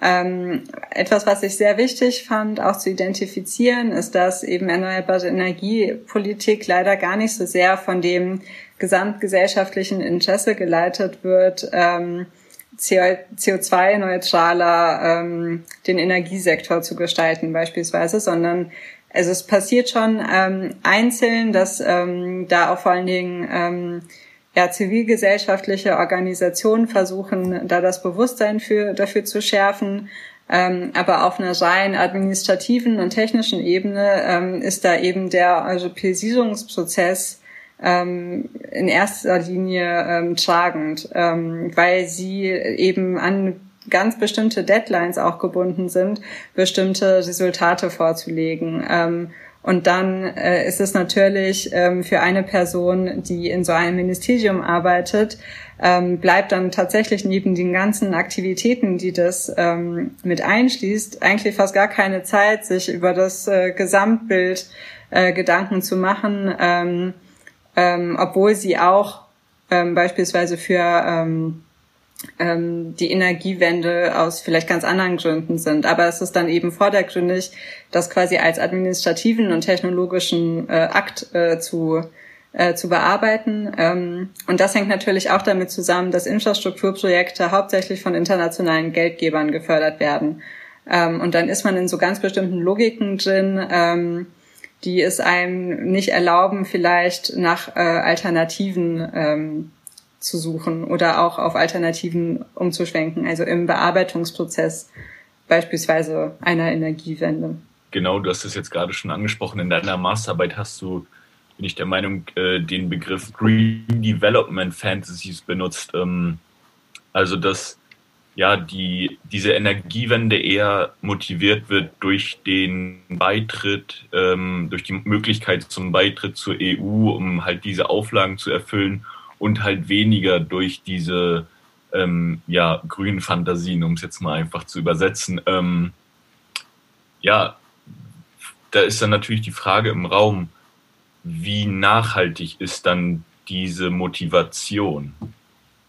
Ähm, etwas, was ich sehr wichtig fand, auch zu identifizieren, ist, dass eben erneuerbare Energiepolitik leider gar nicht so sehr von dem gesamtgesellschaftlichen Interesse geleitet wird, ähm, CO2-neutraler ähm, den Energiesektor zu gestalten beispielsweise, sondern also es passiert schon ähm, einzeln, dass ähm, da auch vor allen Dingen ähm, ja, zivilgesellschaftliche Organisationen versuchen, da das Bewusstsein für, dafür zu schärfen. Ähm, aber auf einer rein administrativen und technischen Ebene ähm, ist da eben der Europäisierungsprozess ähm, in erster Linie ähm, tragend, ähm, weil sie eben an ganz bestimmte Deadlines auch gebunden sind, bestimmte Resultate vorzulegen. Und dann äh, ist es natürlich ähm, für eine Person, die in so einem Ministerium arbeitet, ähm, bleibt dann tatsächlich neben den ganzen Aktivitäten, die das ähm, mit einschließt, eigentlich fast gar keine Zeit, sich über das äh, Gesamtbild äh, Gedanken zu machen, ähm, ähm, obwohl sie auch ähm, beispielsweise für ähm, ähm, die Energiewende aus vielleicht ganz anderen Gründen sind. Aber es ist dann eben vordergründig, das quasi als administrativen und technologischen äh, Akt äh, zu äh, zu bearbeiten. Ähm, und das hängt natürlich auch damit zusammen, dass Infrastrukturprojekte hauptsächlich von internationalen Geldgebern gefördert werden. Ähm, und dann ist man in so ganz bestimmten Logiken drin, ähm, die es einem nicht erlauben, vielleicht nach äh, Alternativen ähm, zu suchen oder auch auf Alternativen umzuschwenken, also im Bearbeitungsprozess beispielsweise einer Energiewende. Genau, du hast es jetzt gerade schon angesprochen. In deiner Masterarbeit hast du, bin ich der Meinung, äh, den Begriff Green Development Fantasies benutzt. Ähm, also, dass ja die, diese Energiewende eher motiviert wird durch den Beitritt, ähm, durch die Möglichkeit zum Beitritt zur EU, um halt diese Auflagen zu erfüllen und halt weniger durch diese ähm, ja, grünen Fantasien, um es jetzt mal einfach zu übersetzen. Ähm, ja, da ist dann natürlich die Frage im Raum, wie nachhaltig ist dann diese Motivation?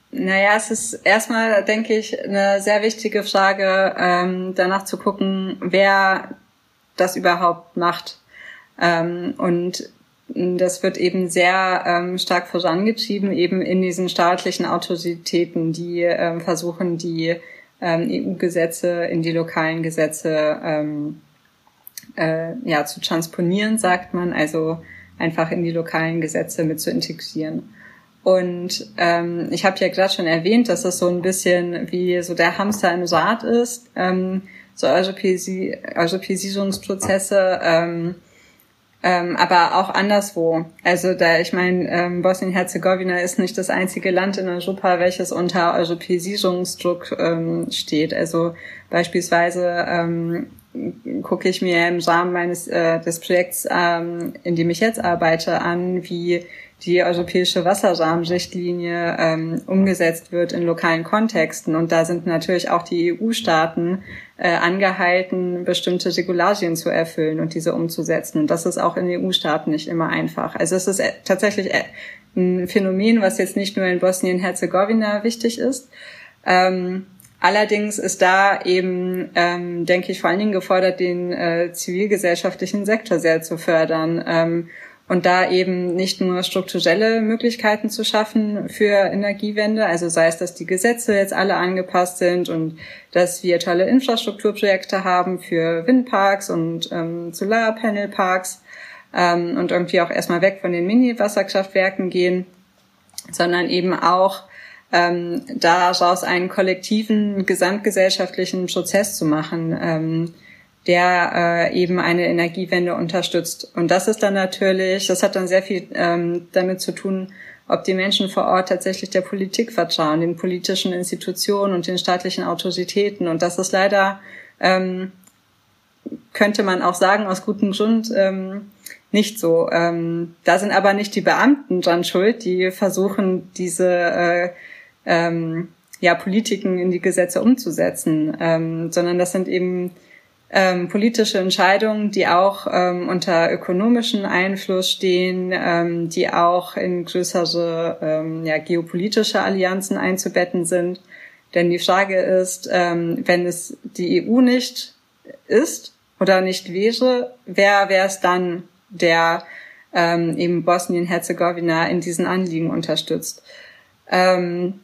Naja, es ist erstmal, denke ich, eine sehr wichtige Frage, ähm, danach zu gucken, wer das überhaupt macht. Ähm, und das wird eben sehr ähm, stark vorangetrieben, eben in diesen staatlichen Autoritäten, die ähm, versuchen, die ähm, EU-Gesetze in die lokalen Gesetze ähm, äh, ja, zu transponieren, sagt man, also einfach in die lokalen Gesetze mit zu integrieren. Und ähm, ich habe ja gerade schon erwähnt, dass das so ein bisschen wie so der Hamster im Rad ist, ähm, so Europäisierungsprozesse. Ähm, ähm, aber auch anderswo. Also da, ich meine, ähm, Bosnien-Herzegowina ist nicht das einzige Land in Europa, welches unter Europäisierungsdruck ähm, steht. Also beispielsweise ähm, gucke ich mir im Rahmen meines äh, des Projekts, ähm, in dem ich jetzt arbeite, an, wie die europäische Wasserrahmenrichtlinie ähm, umgesetzt wird in lokalen Kontexten. Und da sind natürlich auch die EU-Staaten äh, angehalten, bestimmte Regularien zu erfüllen und diese umzusetzen. Und das ist auch in EU-Staaten nicht immer einfach. Also es ist äh, tatsächlich äh, ein Phänomen, was jetzt nicht nur in Bosnien-Herzegowina wichtig ist. Ähm, allerdings ist da eben, ähm, denke ich, vor allen Dingen gefordert, den äh, zivilgesellschaftlichen Sektor sehr zu fördern. Ähm, und da eben nicht nur strukturelle Möglichkeiten zu schaffen für Energiewende, also sei es, dass die Gesetze jetzt alle angepasst sind und dass wir tolle Infrastrukturprojekte haben für Windparks und ähm, Solarpanelparks ähm, und irgendwie auch erstmal weg von den Mini-Wasserkraftwerken gehen, sondern eben auch ähm, daraus einen kollektiven, gesamtgesellschaftlichen Prozess zu machen, ähm, der äh, eben eine Energiewende unterstützt. Und das ist dann natürlich, das hat dann sehr viel ähm, damit zu tun, ob die Menschen vor Ort tatsächlich der Politik vertrauen, den politischen Institutionen und den staatlichen Autoritäten. Und das ist leider, ähm, könnte man auch sagen, aus gutem Grund ähm, nicht so. Ähm, da sind aber nicht die Beamten dran schuld, die versuchen, diese äh, ähm, ja, Politiken in die Gesetze umzusetzen, ähm, sondern das sind eben ähm, politische Entscheidungen, die auch ähm, unter ökonomischen Einfluss stehen, ähm, die auch in größere ähm, ja, geopolitische Allianzen einzubetten sind. Denn die Frage ist, ähm, wenn es die EU nicht ist oder nicht wäre, wer wäre es dann, der ähm, eben Bosnien-Herzegowina in diesen Anliegen unterstützt? Ähm,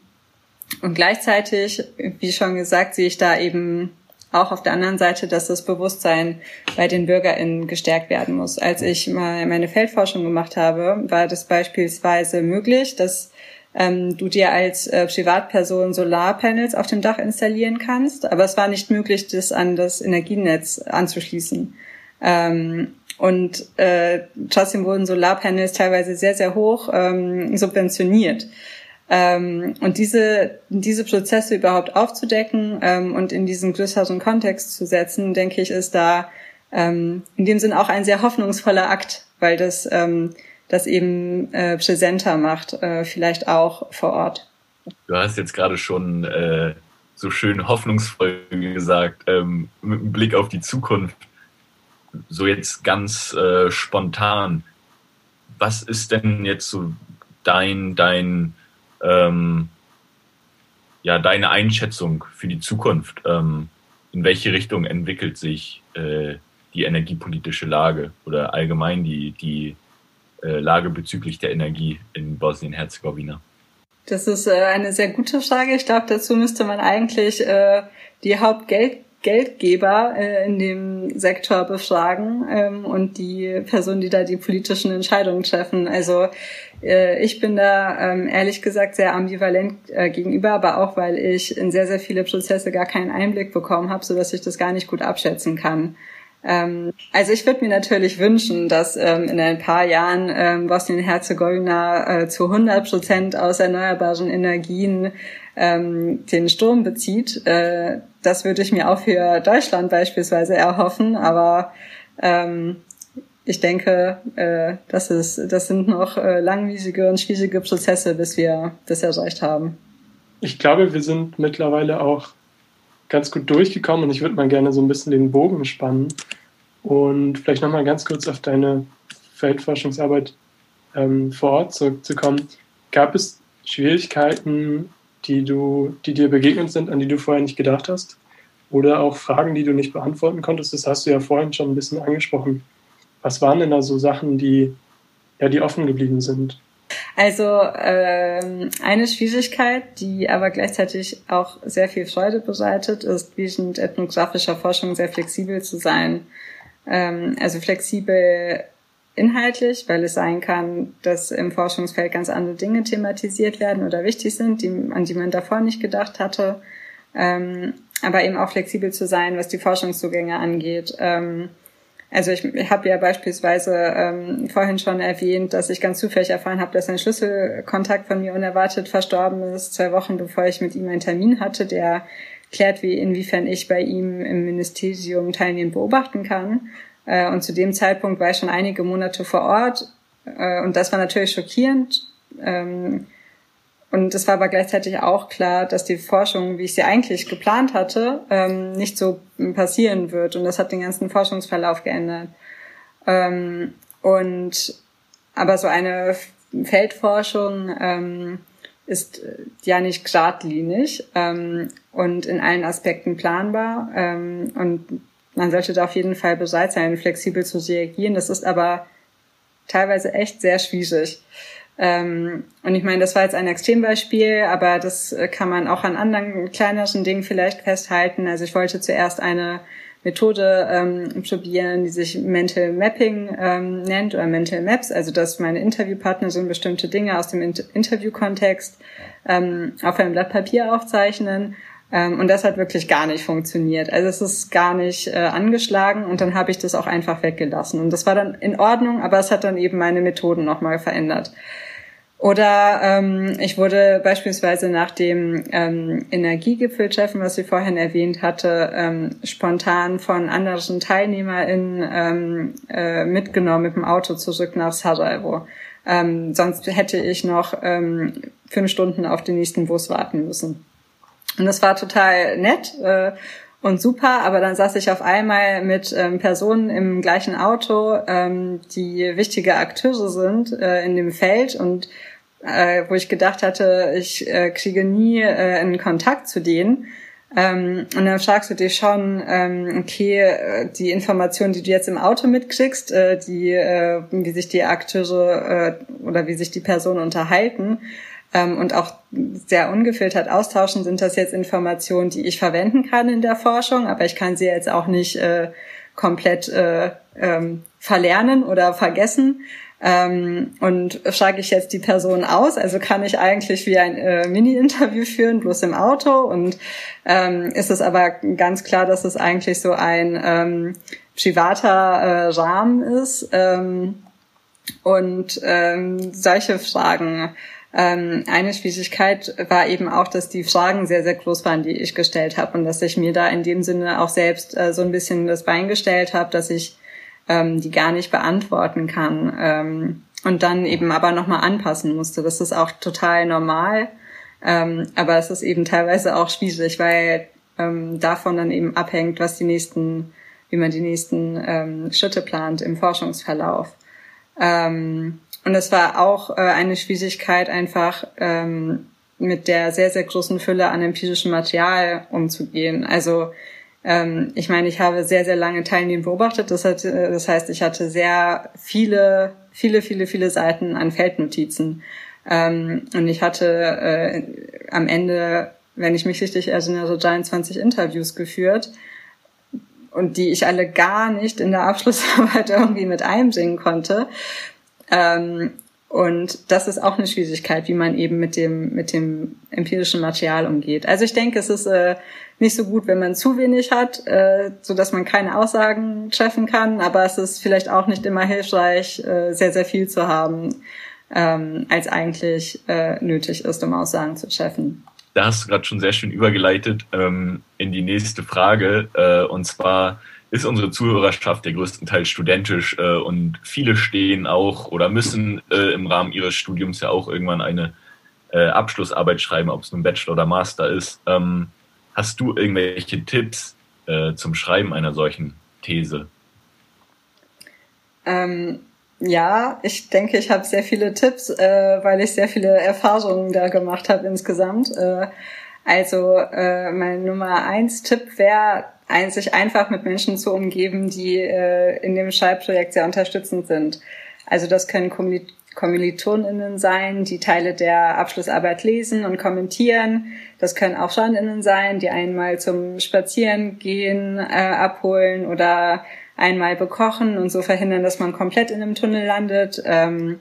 und gleichzeitig, wie schon gesagt, sehe ich da eben auch auf der anderen Seite, dass das Bewusstsein bei den BürgerInnen gestärkt werden muss. Als ich mal meine Feldforschung gemacht habe, war das beispielsweise möglich, dass ähm, du dir als äh, Privatperson Solarpanels auf dem Dach installieren kannst, aber es war nicht möglich, das an das Energienetz anzuschließen. Ähm, und äh, trotzdem wurden Solarpanels teilweise sehr, sehr hoch ähm, subventioniert. Ähm, und diese, diese Prozesse überhaupt aufzudecken ähm, und in diesen größeren Kontext zu setzen, denke ich, ist da ähm, in dem Sinn auch ein sehr hoffnungsvoller Akt, weil das ähm, das eben äh, präsenter macht, äh, vielleicht auch vor Ort. Du hast jetzt gerade schon äh, so schön hoffnungsvoll gesagt, ähm, mit einem Blick auf die Zukunft, so jetzt ganz äh, spontan. Was ist denn jetzt so dein, dein ähm, ja, deine Einschätzung für die Zukunft? Ähm, in welche Richtung entwickelt sich äh, die energiepolitische Lage oder allgemein die, die äh, Lage bezüglich der Energie in Bosnien-Herzegowina? Das ist äh, eine sehr gute Frage. Ich glaube, dazu müsste man eigentlich äh, die Hauptgeld Geldgeber äh, in dem Sektor befragen ähm, und die Personen, die da die politischen Entscheidungen treffen. Also äh, ich bin da ähm, ehrlich gesagt sehr ambivalent äh, gegenüber, aber auch weil ich in sehr, sehr viele Prozesse gar keinen Einblick bekommen habe, so dass ich das gar nicht gut abschätzen kann. Ähm, also ich würde mir natürlich wünschen, dass ähm, in ein paar Jahren ähm, Bosnien-Herzegowina äh, zu 100 Prozent aus erneuerbaren Energien ähm, den Strom bezieht. Äh, das würde ich mir auch für Deutschland beispielsweise erhoffen, aber ähm, ich denke, äh, das, ist, das sind noch äh, langwierige und schwierige Prozesse, bis wir das erreicht haben. Ich glaube, wir sind mittlerweile auch ganz gut durchgekommen und ich würde mal gerne so ein bisschen den Bogen spannen und vielleicht nochmal ganz kurz auf deine Feldforschungsarbeit ähm, vor Ort zurückzukommen. Gab es Schwierigkeiten die du, die dir begegnet sind, an die du vorher nicht gedacht hast? Oder auch Fragen, die du nicht beantworten konntest? Das hast du ja vorhin schon ein bisschen angesprochen. Was waren denn da so Sachen, die, ja, die offen geblieben sind? Also ähm, eine Schwierigkeit, die aber gleichzeitig auch sehr viel Freude bereitet, ist, während ethnografischer Forschung sehr flexibel zu sein. Ähm, also flexibel inhaltlich, weil es sein kann, dass im Forschungsfeld ganz andere Dinge thematisiert werden oder wichtig sind, die, an die man davor nicht gedacht hatte. Ähm, aber eben auch flexibel zu sein, was die Forschungszugänge angeht. Ähm, also ich, ich habe ja beispielsweise ähm, vorhin schon erwähnt, dass ich ganz zufällig erfahren habe, dass ein Schlüsselkontakt von mir unerwartet verstorben ist, zwei Wochen bevor ich mit ihm einen Termin hatte, der klärt, wie inwiefern ich bei ihm im Ministerium teilnehmen beobachten kann. Äh, und zu dem Zeitpunkt war ich schon einige Monate vor Ort. Äh, und das war natürlich schockierend. Ähm, und es war aber gleichzeitig auch klar, dass die Forschung, wie ich sie eigentlich geplant hatte, ähm, nicht so passieren wird. Und das hat den ganzen Forschungsverlauf geändert. Ähm, und aber so eine Feldforschung ist ja nicht geradlinig und in allen Aspekten planbar. und man sollte da auf jeden Fall bereit sein, flexibel zu reagieren. Das ist aber teilweise echt sehr schwierig. Ähm, und ich meine, das war jetzt ein Extrembeispiel, aber das kann man auch an anderen kleineren Dingen vielleicht festhalten. Also ich wollte zuerst eine Methode ähm, probieren, die sich Mental Mapping ähm, nennt oder Mental Maps, also dass meine Interviewpartner so bestimmte Dinge aus dem Inter Interviewkontext ähm, auf einem Blatt Papier aufzeichnen. Ähm, und das hat wirklich gar nicht funktioniert. Also es ist gar nicht äh, angeschlagen und dann habe ich das auch einfach weggelassen. Und das war dann in Ordnung, aber es hat dann eben meine Methoden nochmal verändert. Oder ähm, ich wurde beispielsweise nach dem ähm, Energiegipfeltreffen, was ich vorhin erwähnt hatte, ähm, spontan von anderen TeilnehmerInnen ähm, äh, mitgenommen mit dem Auto zurück nach Sarajevo. Ähm, sonst hätte ich noch ähm, fünf Stunden auf den nächsten Bus warten müssen. Und das war total nett. Äh, und super, aber dann saß ich auf einmal mit ähm, Personen im gleichen Auto, ähm, die wichtige Akteure sind äh, in dem Feld und äh, wo ich gedacht hatte, ich äh, kriege nie äh, einen Kontakt zu denen. Ähm, und dann fragst du dich schon, ähm, okay, äh, die Informationen, die du jetzt im Auto mitkriegst, äh, die, äh, wie sich die Akteure äh, oder wie sich die Personen unterhalten, und auch sehr ungefiltert austauschen, sind das jetzt Informationen, die ich verwenden kann in der Forschung, aber ich kann sie jetzt auch nicht äh, komplett äh, ähm, verlernen oder vergessen. Ähm, und frage ich jetzt die Person aus, also kann ich eigentlich wie ein äh, Mini-Interview führen, bloß im Auto und ähm, ist es aber ganz klar, dass es eigentlich so ein ähm, privater äh, Rahmen ist ähm, und ähm, solche Fragen ähm, eine Schwierigkeit war eben auch, dass die Fragen sehr, sehr groß waren, die ich gestellt habe und dass ich mir da in dem Sinne auch selbst äh, so ein bisschen das Bein gestellt habe, dass ich ähm, die gar nicht beantworten kann ähm, und dann eben aber nochmal anpassen musste. Das ist auch total normal, ähm, aber es ist eben teilweise auch schwierig, weil ähm, davon dann eben abhängt, was die nächsten, wie man die nächsten ähm, Schritte plant im Forschungsverlauf. Ähm, und es war auch äh, eine Schwierigkeit, einfach ähm, mit der sehr, sehr großen Fülle an empirischem Material umzugehen. Also ähm, ich meine, ich habe sehr, sehr lange Teilnehmer beobachtet. Das, hat, äh, das heißt, ich hatte sehr viele, viele, viele, viele Seiten an Feldnotizen. Ähm, und ich hatte äh, am Ende, wenn ich mich richtig erinnere, 23 Interviews geführt und die ich alle gar nicht in der Abschlussarbeit irgendwie mit einbringen konnte. Ähm, und das ist auch eine Schwierigkeit, wie man eben mit dem, mit dem empirischen Material umgeht. Also ich denke, es ist äh, nicht so gut, wenn man zu wenig hat, äh, so dass man keine Aussagen treffen kann. Aber es ist vielleicht auch nicht immer hilfreich, äh, sehr, sehr viel zu haben, ähm, als eigentlich äh, nötig ist, um Aussagen zu treffen. Da hast du gerade schon sehr schön übergeleitet ähm, in die nächste Frage. Äh, und zwar, ist unsere Zuhörerschaft ja größtenteils studentisch äh, und viele stehen auch oder müssen äh, im Rahmen ihres Studiums ja auch irgendwann eine äh, Abschlussarbeit schreiben, ob es nun Bachelor oder Master ist. Ähm, hast du irgendwelche Tipps äh, zum Schreiben einer solchen These? Ähm, ja, ich denke, ich habe sehr viele Tipps, äh, weil ich sehr viele Erfahrungen da gemacht habe insgesamt. Äh, also mein Nummer eins Tipp wäre sich einfach mit Menschen zu umgeben, die äh, in dem Schreibprojekt sehr unterstützend sind. Also das können KommilitonInnen sein, die Teile der Abschlussarbeit lesen und kommentieren. Das können auch SchauerInnen sein, die einmal zum Spazierengehen äh, abholen oder einmal bekochen und so verhindern, dass man komplett in einem Tunnel landet. Ähm,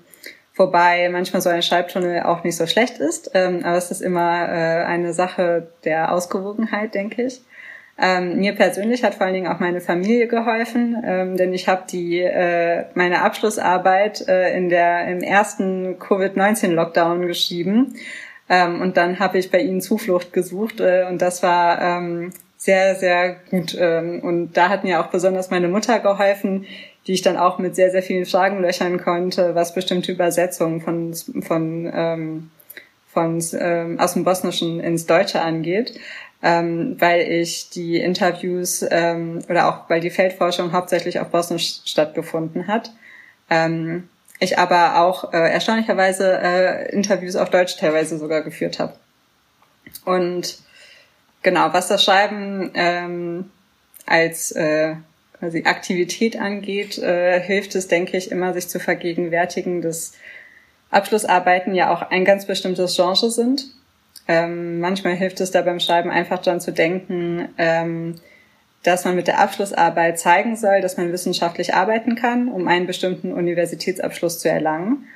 wobei manchmal so ein Schreibtunnel auch nicht so schlecht ist. Ähm, aber es ist immer äh, eine Sache der Ausgewogenheit, denke ich. Ähm, mir persönlich hat vor allen Dingen auch meine Familie geholfen, ähm, denn ich habe die äh, meine Abschlussarbeit äh, in der im ersten Covid-19-Lockdown geschrieben ähm, und dann habe ich bei ihnen Zuflucht gesucht äh, und das war ähm, sehr sehr gut ähm, und da hat mir auch besonders meine Mutter geholfen, die ich dann auch mit sehr sehr vielen Fragen löchern konnte, was bestimmte Übersetzungen von von ähm, von ähm, aus dem Bosnischen ins Deutsche angeht ähm, weil ich die Interviews ähm, oder auch weil die Feldforschung hauptsächlich auf Bosnisch stattgefunden hat. Ähm, ich aber auch äh, erstaunlicherweise äh, Interviews auf Deutsch teilweise sogar geführt habe. Und genau, was das Schreiben ähm, als äh, quasi Aktivität angeht, äh, hilft es, denke ich, immer sich zu vergegenwärtigen, dass Abschlussarbeiten ja auch ein ganz bestimmtes Genre sind ähm, manchmal hilft es da beim Schreiben einfach dran zu denken, ähm, dass man mit der Abschlussarbeit zeigen soll, dass man wissenschaftlich arbeiten kann, um einen bestimmten Universitätsabschluss zu erlangen.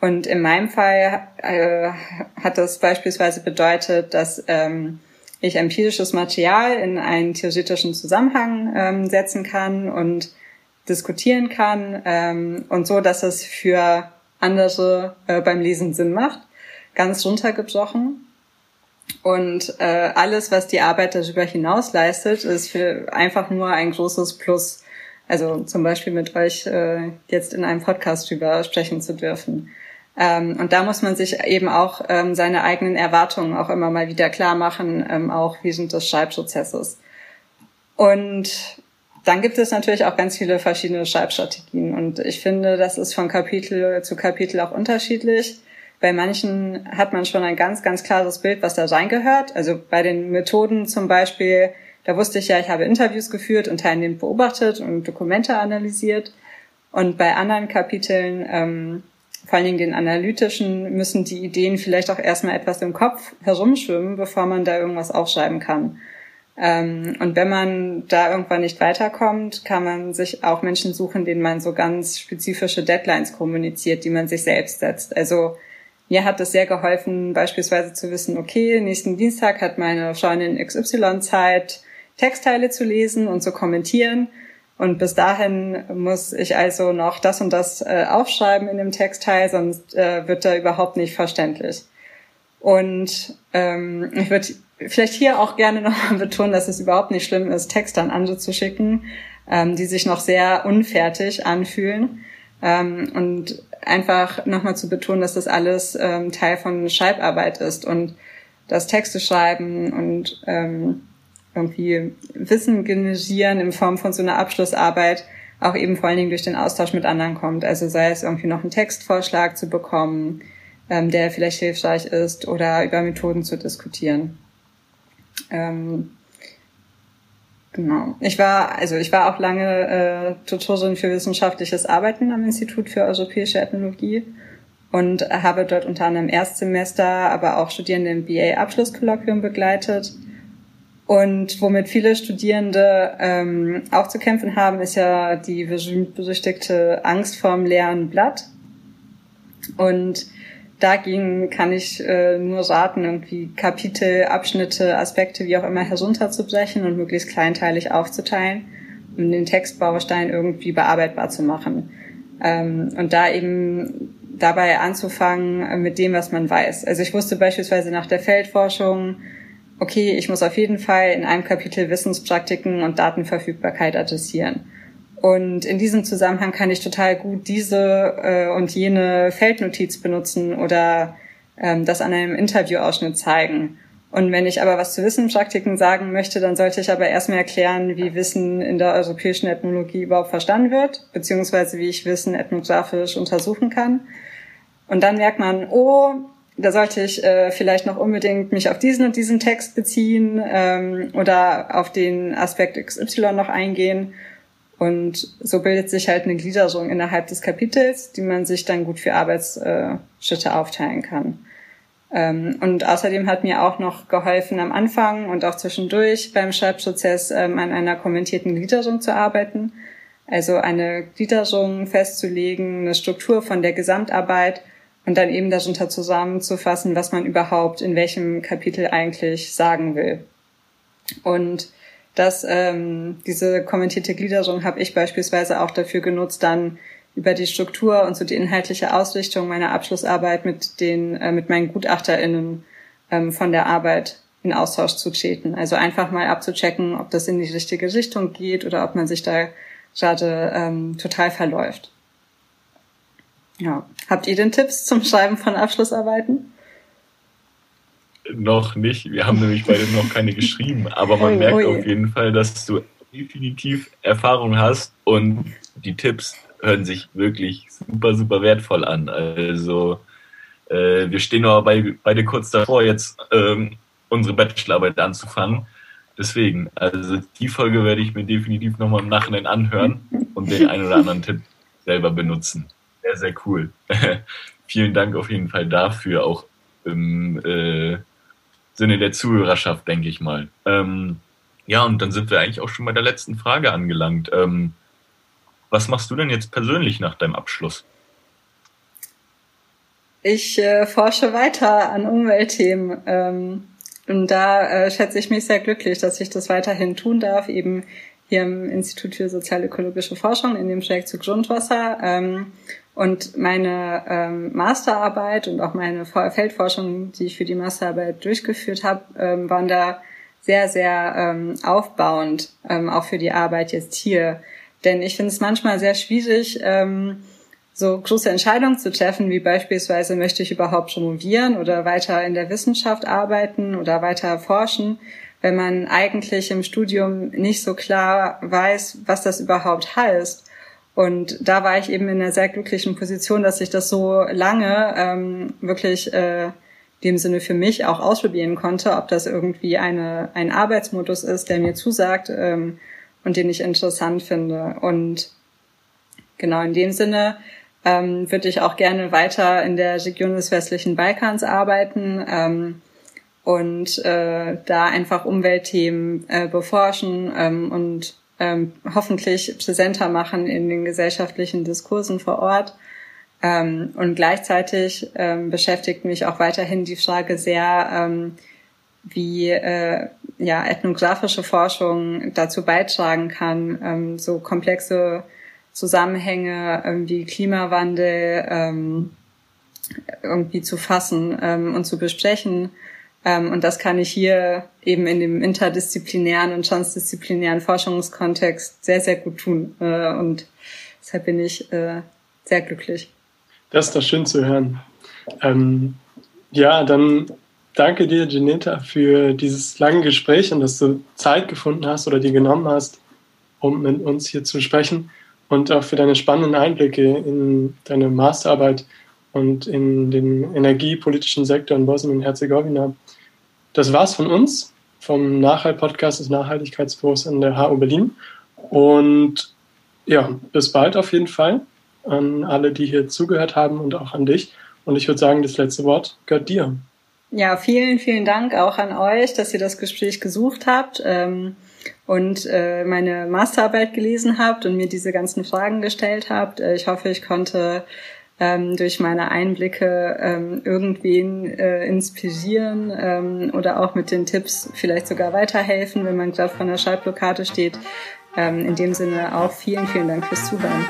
Und in meinem Fall äh, hat das beispielsweise bedeutet, dass ähm, ich empirisches Material in einen theoretischen Zusammenhang ähm, setzen kann und diskutieren kann ähm, und so, dass es für andere äh, beim Lesen Sinn macht. Ganz runtergebrochen. Und äh, alles, was die Arbeit darüber hinaus leistet, ist für einfach nur ein großes Plus. Also zum Beispiel mit euch äh, jetzt in einem Podcast drüber sprechen zu dürfen. Ähm, und da muss man sich eben auch ähm, seine eigenen Erwartungen auch immer mal wieder klar machen, ähm, auch während des Schreibprozesses. Und dann gibt es natürlich auch ganz viele verschiedene Schreibstrategien. Und ich finde, das ist von Kapitel zu Kapitel auch unterschiedlich. Bei manchen hat man schon ein ganz, ganz klares Bild, was da reingehört. Also bei den Methoden zum Beispiel, da wusste ich ja, ich habe Interviews geführt und teilnehmend beobachtet und Dokumente analysiert. Und bei anderen Kapiteln, ähm, vor allen Dingen den analytischen, müssen die Ideen vielleicht auch erstmal etwas im Kopf herumschwimmen, bevor man da irgendwas aufschreiben kann. Ähm, und wenn man da irgendwann nicht weiterkommt, kann man sich auch Menschen suchen, denen man so ganz spezifische Deadlines kommuniziert, die man sich selbst setzt. Also mir hat es sehr geholfen, beispielsweise zu wissen, okay, nächsten Dienstag hat meine Freundin XY Zeit, Textteile zu lesen und zu kommentieren. Und bis dahin muss ich also noch das und das äh, aufschreiben in dem Textteil, sonst äh, wird er überhaupt nicht verständlich. Und ähm, ich würde vielleicht hier auch gerne nochmal betonen, dass es überhaupt nicht schlimm ist, Texte an andere zu schicken, ähm, die sich noch sehr unfertig anfühlen. Ähm, und einfach nochmal zu betonen, dass das alles ähm, Teil von Schreibarbeit ist und das Texte schreiben und ähm, irgendwie Wissen generieren in Form von so einer Abschlussarbeit auch eben vor allen Dingen durch den Austausch mit anderen kommt. Also sei es irgendwie noch einen Textvorschlag zu bekommen, ähm, der vielleicht hilfreich ist oder über Methoden zu diskutieren. Ähm, Genau. Ich war, also ich war auch lange äh, Tutorin für wissenschaftliches Arbeiten am Institut für Europäische Ethnologie und habe dort unter anderem Erstsemester, aber auch Studierende im BA-Abschlusskolloquium begleitet. Und womit viele Studierende ähm, auch zu kämpfen haben, ist ja die berüchtigte Angst vorm leeren Blatt. Und dagegen kann ich äh, nur raten, irgendwie Kapitel, Abschnitte, Aspekte, wie auch immer herunterzubrechen und möglichst kleinteilig aufzuteilen, um den Textbaustein irgendwie bearbeitbar zu machen. Ähm, und da eben dabei anzufangen mit dem, was man weiß. Also ich wusste beispielsweise nach der Feldforschung, okay, ich muss auf jeden Fall in einem Kapitel Wissenspraktiken und Datenverfügbarkeit adressieren. Und in diesem Zusammenhang kann ich total gut diese äh, und jene Feldnotiz benutzen oder ähm, das an einem Interviewausschnitt zeigen. Und wenn ich aber was zu Wissenspraktiken sagen möchte, dann sollte ich aber erstmal erklären, wie Wissen in der europäischen Ethnologie überhaupt verstanden wird, beziehungsweise wie ich Wissen ethnografisch untersuchen kann. Und dann merkt man, oh, da sollte ich äh, vielleicht noch unbedingt mich auf diesen und diesen Text beziehen ähm, oder auf den Aspekt XY noch eingehen. Und so bildet sich halt eine Gliederung innerhalb des Kapitels, die man sich dann gut für Arbeitsschritte aufteilen kann. Ähm, und außerdem hat mir auch noch geholfen, am Anfang und auch zwischendurch beim Schreibprozess ähm, an einer kommentierten Gliederung zu arbeiten. Also eine Gliederung festzulegen, eine Struktur von der Gesamtarbeit und dann eben darunter zusammenzufassen, was man überhaupt in welchem Kapitel eigentlich sagen will. Und dass ähm, diese kommentierte Gliederung habe ich beispielsweise auch dafür genutzt, dann über die Struktur und so die inhaltliche Ausrichtung meiner Abschlussarbeit mit den äh, mit meinen GutachterInnen ähm, von der Arbeit in Austausch zu treten. Also einfach mal abzuchecken, ob das in die richtige Richtung geht oder ob man sich da gerade ähm, total verläuft. Ja. Habt ihr denn Tipps zum Schreiben von Abschlussarbeiten? Noch nicht. Wir haben nämlich beide noch keine geschrieben, aber man merkt auf jeden Fall, dass du definitiv Erfahrung hast und die Tipps hören sich wirklich super, super wertvoll an. Also äh, wir stehen aber bei, beide kurz davor, jetzt ähm, unsere Bachelorarbeit anzufangen. Deswegen, also die Folge werde ich mir definitiv nochmal im Nachhinein anhören und den einen oder anderen Tipp selber benutzen. Sehr, sehr cool. Vielen Dank auf jeden Fall dafür, auch im äh, Sinne der Zuhörerschaft, denke ich mal. Ähm, Ja, und dann sind wir eigentlich auch schon bei der letzten Frage angelangt. Ähm, was machst du denn jetzt persönlich nach deinem Abschluss? Ich äh, forsche weiter an Umweltthemen. Ähm, und da äh, schätze ich mich sehr glücklich, dass ich das weiterhin tun darf, eben hier im Institut für sozialökologische Forschung in dem Projekt zu Grundwasser. Ähm, und meine ähm, Masterarbeit und auch meine Feldforschung, die ich für die Masterarbeit durchgeführt habe, ähm, waren da sehr, sehr ähm, aufbauend, ähm, auch für die Arbeit jetzt hier. Denn ich finde es manchmal sehr schwierig, ähm, so große Entscheidungen zu treffen, wie beispielsweise möchte ich überhaupt promovieren oder weiter in der Wissenschaft arbeiten oder weiter forschen, wenn man eigentlich im Studium nicht so klar weiß, was das überhaupt heißt. Und da war ich eben in einer sehr glücklichen Position, dass ich das so lange ähm, wirklich äh, dem Sinne für mich auch ausprobieren konnte, ob das irgendwie eine, ein Arbeitsmodus ist, der mir zusagt ähm, und den ich interessant finde. Und genau in dem Sinne ähm, würde ich auch gerne weiter in der Region des westlichen Balkans arbeiten ähm, und äh, da einfach Umweltthemen äh, beforschen ähm, und ähm, hoffentlich präsenter machen in den gesellschaftlichen Diskursen vor Ort. Ähm, und gleichzeitig ähm, beschäftigt mich auch weiterhin die Frage sehr, ähm, wie äh, ja, ethnografische Forschung dazu beitragen kann, ähm, so komplexe Zusammenhänge ähm, wie Klimawandel ähm, irgendwie zu fassen ähm, und zu besprechen und das kann ich hier eben in dem interdisziplinären und transdisziplinären Forschungskontext sehr, sehr gut tun. Äh, und deshalb bin ich äh, sehr glücklich. Das ist doch schön zu hören. Ähm, ja, dann danke dir, Janeta, für dieses lange Gespräch und dass du Zeit gefunden hast oder dir genommen hast, um mit uns hier zu sprechen und auch für deine spannenden Einblicke in deine Masterarbeit und in den energiepolitischen Sektor in Bosnien und Herzegowina. Das war's von uns, vom Nachhalt-Podcast des Nachhaltigkeitsbüros an der HU Berlin. Und ja, bis bald auf jeden Fall an alle, die hier zugehört haben und auch an dich. Und ich würde sagen, das letzte Wort gehört dir. Ja, vielen, vielen Dank auch an euch, dass ihr das Gespräch gesucht habt ähm, und äh, meine Masterarbeit gelesen habt und mir diese ganzen Fragen gestellt habt. Äh, ich hoffe, ich konnte ähm, durch meine Einblicke ähm, irgendwen äh, inspirieren ähm, oder auch mit den Tipps vielleicht sogar weiterhelfen, wenn man gerade vor einer Schallblockade steht. Ähm, in dem Sinne auch vielen, vielen Dank fürs Zuhören.